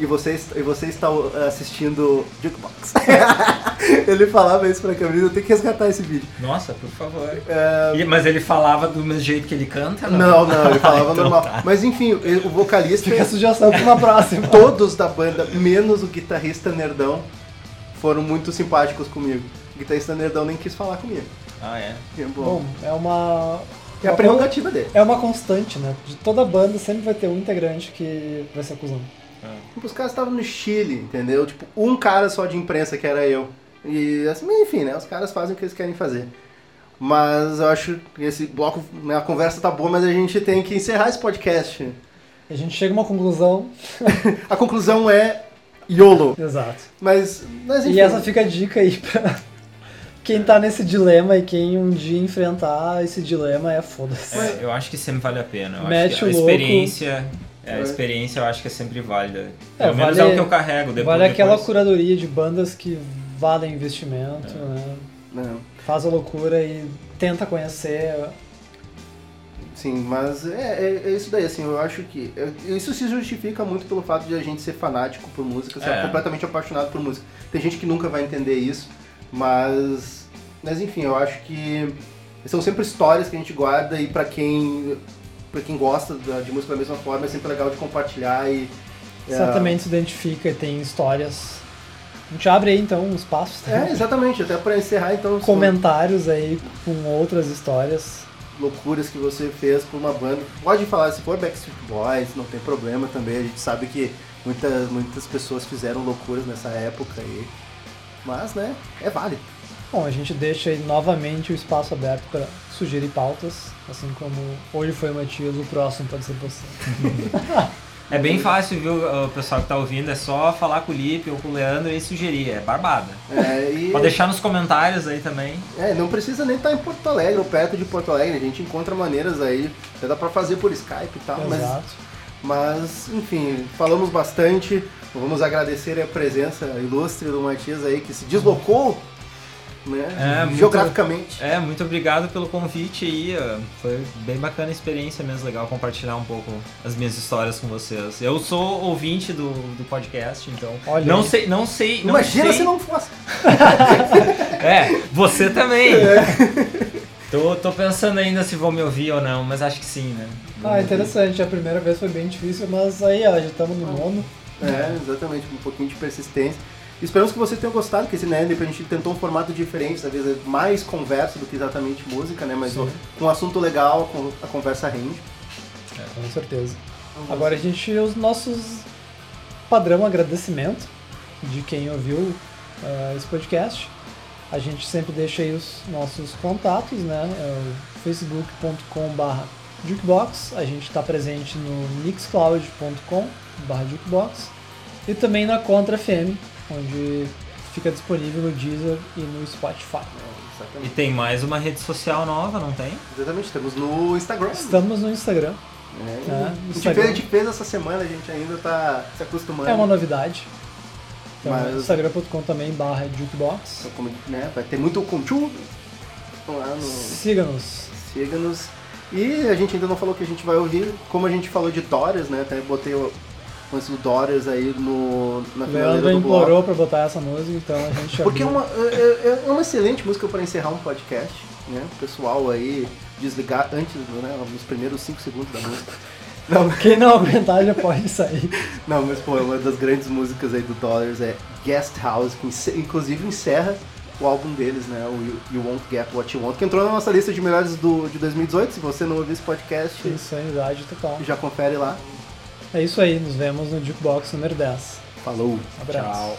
Speaker 1: E você, e você está assistindo Jukebox. ele falava isso pra câmera, eu tenho que resgatar esse vídeo.
Speaker 3: Nossa, por favor.
Speaker 1: É,
Speaker 3: E- mas ele falava do mesmo jeito que ele canta?
Speaker 1: Não, não, ele falava
Speaker 3: Então
Speaker 1: normal.
Speaker 3: tá.
Speaker 1: Mas enfim, o vocalista,
Speaker 2: Fica a sugestão pra uma próxima.
Speaker 1: todos da banda, menos o guitarrista nerdão, foram muito simpáticos comigo. O guitarrista nerdão nem quis falar comigo.
Speaker 3: Ah, é.
Speaker 1: É bom.
Speaker 2: Bom, é uma.
Speaker 1: é a prerrogativa dele.
Speaker 2: É uma constante, né? De toda banda sempre vai ter um integrante que vai ser acusado.
Speaker 1: Tipo, os caras estavam no Chile, entendeu? Tipo, um cara só de imprensa que era eu. E assim, enfim, né? Os caras fazem o que eles querem fazer. Mas eu acho que esse bloco, né, a conversa tá boa, mas a gente tem que encerrar esse podcast.
Speaker 2: A gente chega a uma conclusão.
Speaker 1: A conclusão é YOLO.
Speaker 2: Exato.
Speaker 1: Mas, mas enfim.
Speaker 2: E essa fica a dica aí pra quem tá nesse dilema e quem um dia enfrentar esse dilema é foda-se.
Speaker 3: É, eu acho que sempre vale a pena. Eu
Speaker 2: Mete
Speaker 3: acho que a
Speaker 2: o louco.
Speaker 3: Experiência. é, a
Speaker 1: É.
Speaker 3: experiência eu acho que é sempre válida.
Speaker 2: É,
Speaker 3: Pelo menos
Speaker 2: vale-
Speaker 3: é o que eu carrego. Depois,
Speaker 2: Vale aquela
Speaker 3: depois-
Speaker 2: curadoria de bandas que valem investimento,
Speaker 3: É.
Speaker 2: né?
Speaker 1: Não.
Speaker 2: Faz a loucura e tenta conhecer.
Speaker 1: Sim, mas é, é- é isso daí, assim, eu acho que. é- Isso se justifica muito pelo fato de a gente ser fanático por música, ser
Speaker 3: É.
Speaker 1: completamente apaixonado por música. Tem gente que nunca vai entender isso, mas. Mas enfim, eu acho que são sempre histórias que a gente guarda e pra quem. Para quem gosta de música da mesma forma é sempre legal de compartilhar e. é,
Speaker 2: Certamente se identifica e tem histórias. A gente abre aí então um espaço,
Speaker 1: É,
Speaker 2: né?
Speaker 1: exatamente, até pra encerrar então. são
Speaker 2: comentários aí com outras histórias.
Speaker 1: loucuras que você fez por uma banda. Pode falar, se for Backstreet Boys, não tem problema também. A gente sabe que muitas, muitas pessoas fizeram loucuras nessa época aí. Mas, né, é válido.
Speaker 2: Bom, a gente deixa aí novamente o espaço aberto para sugerir pautas, assim como hoje foi o Matias, o próximo pode ser você.
Speaker 3: É bem fácil, viu, o pessoal que tá ouvindo, é só falar com o Lipe ou com o Leandro e sugerir, é barbada.
Speaker 1: É, e,
Speaker 3: Pode deixar nos comentários aí também.
Speaker 1: é, não precisa nem estar em Porto Alegre ou perto de Porto Alegre. A gente encontra maneiras aí. Até dá pra fazer por Skype e tal. Mas,
Speaker 2: Exato.
Speaker 1: mas, enfim, falamos bastante. Vamos agradecer a presença ilustre do Matias aí, que se deslocou, né,
Speaker 3: É, muito-
Speaker 1: geograficamente.
Speaker 3: É, muito obrigado pelo convite aí. Foi bem bacana a experiência mesmo, legal compartilhar um pouco as minhas histórias com vocês. Eu sou ouvinte do, do podcast, então.
Speaker 2: Olha
Speaker 3: não
Speaker 2: aí.
Speaker 3: sei, não sei. Não
Speaker 1: Imagina
Speaker 3: sei.
Speaker 1: se não fosse.
Speaker 3: É, você também. Tô, tô pensando ainda se vão me ouvir ou não, mas acho que sim, né?
Speaker 2: Ah, interessante. A primeira vez foi bem difícil, mas aí, ó, já estamos no nono.
Speaker 1: É, exatamente, com um pouquinho de persistência. Esperamos que você tenha gostado, que esse né, a gente tentou um formato diferente, talvez é mais conversa do que exatamente música, né? Mas
Speaker 2: Sim.
Speaker 1: com um assunto legal, com a conversa rende.
Speaker 2: Com certeza. Agora a gente os nossos padrão agradecimento de quem ouviu eh, esse podcast. A gente sempre deixa aí os nossos contatos, né? É o facebook.com.br jukebox. A gente está presente no mixcloud.com.br jukebox. E também na Contra FM, onde fica disponível no Deezer e no Spotify.
Speaker 3: E
Speaker 1: Exatamente.
Speaker 3: tem mais uma rede social nova, não tem?
Speaker 1: Exatamente, estamos no Instagram.
Speaker 2: Estamos no Instagram,
Speaker 1: É,
Speaker 2: É,
Speaker 1: a, gente
Speaker 2: Instagram.
Speaker 1: fez, a gente fez essa semana, a gente ainda tá se acostumando.
Speaker 2: é uma novidade. Então,
Speaker 1: Mas-
Speaker 2: instagram.com também barra jukebox.
Speaker 1: Então, como, né, vai ter muito conteúdo lá no
Speaker 2: Siga-nos.
Speaker 1: Siga-nos. E a gente ainda não falou que a gente vai ouvir. Como a gente falou de Dórias, né? Até botei o lance do Dórias aí no, na
Speaker 2: Leandro
Speaker 1: do bloco.
Speaker 2: implorou pra botar essa música, então a gente
Speaker 1: Porque é uma, é, é uma excelente música para encerrar um podcast, né? O pessoal aí desligar antes, né? Nos primeiros 5 segundos da música. Não,
Speaker 2: Quem não aguentar já pode sair.
Speaker 1: não, mas pô, uma das grandes músicas aí do Dollars é Guest House, que inclusive encerra o álbum deles, né? O You, You Won't Get What You Want, que entrou na nossa lista de melhores do, de 2018. Se você não ouviu esse podcast,
Speaker 2: Insanidade total.
Speaker 1: já confere lá.
Speaker 2: É isso aí, nos vemos no Jukebox número 10.
Speaker 1: Falou!
Speaker 2: Abraço.
Speaker 3: Tchau.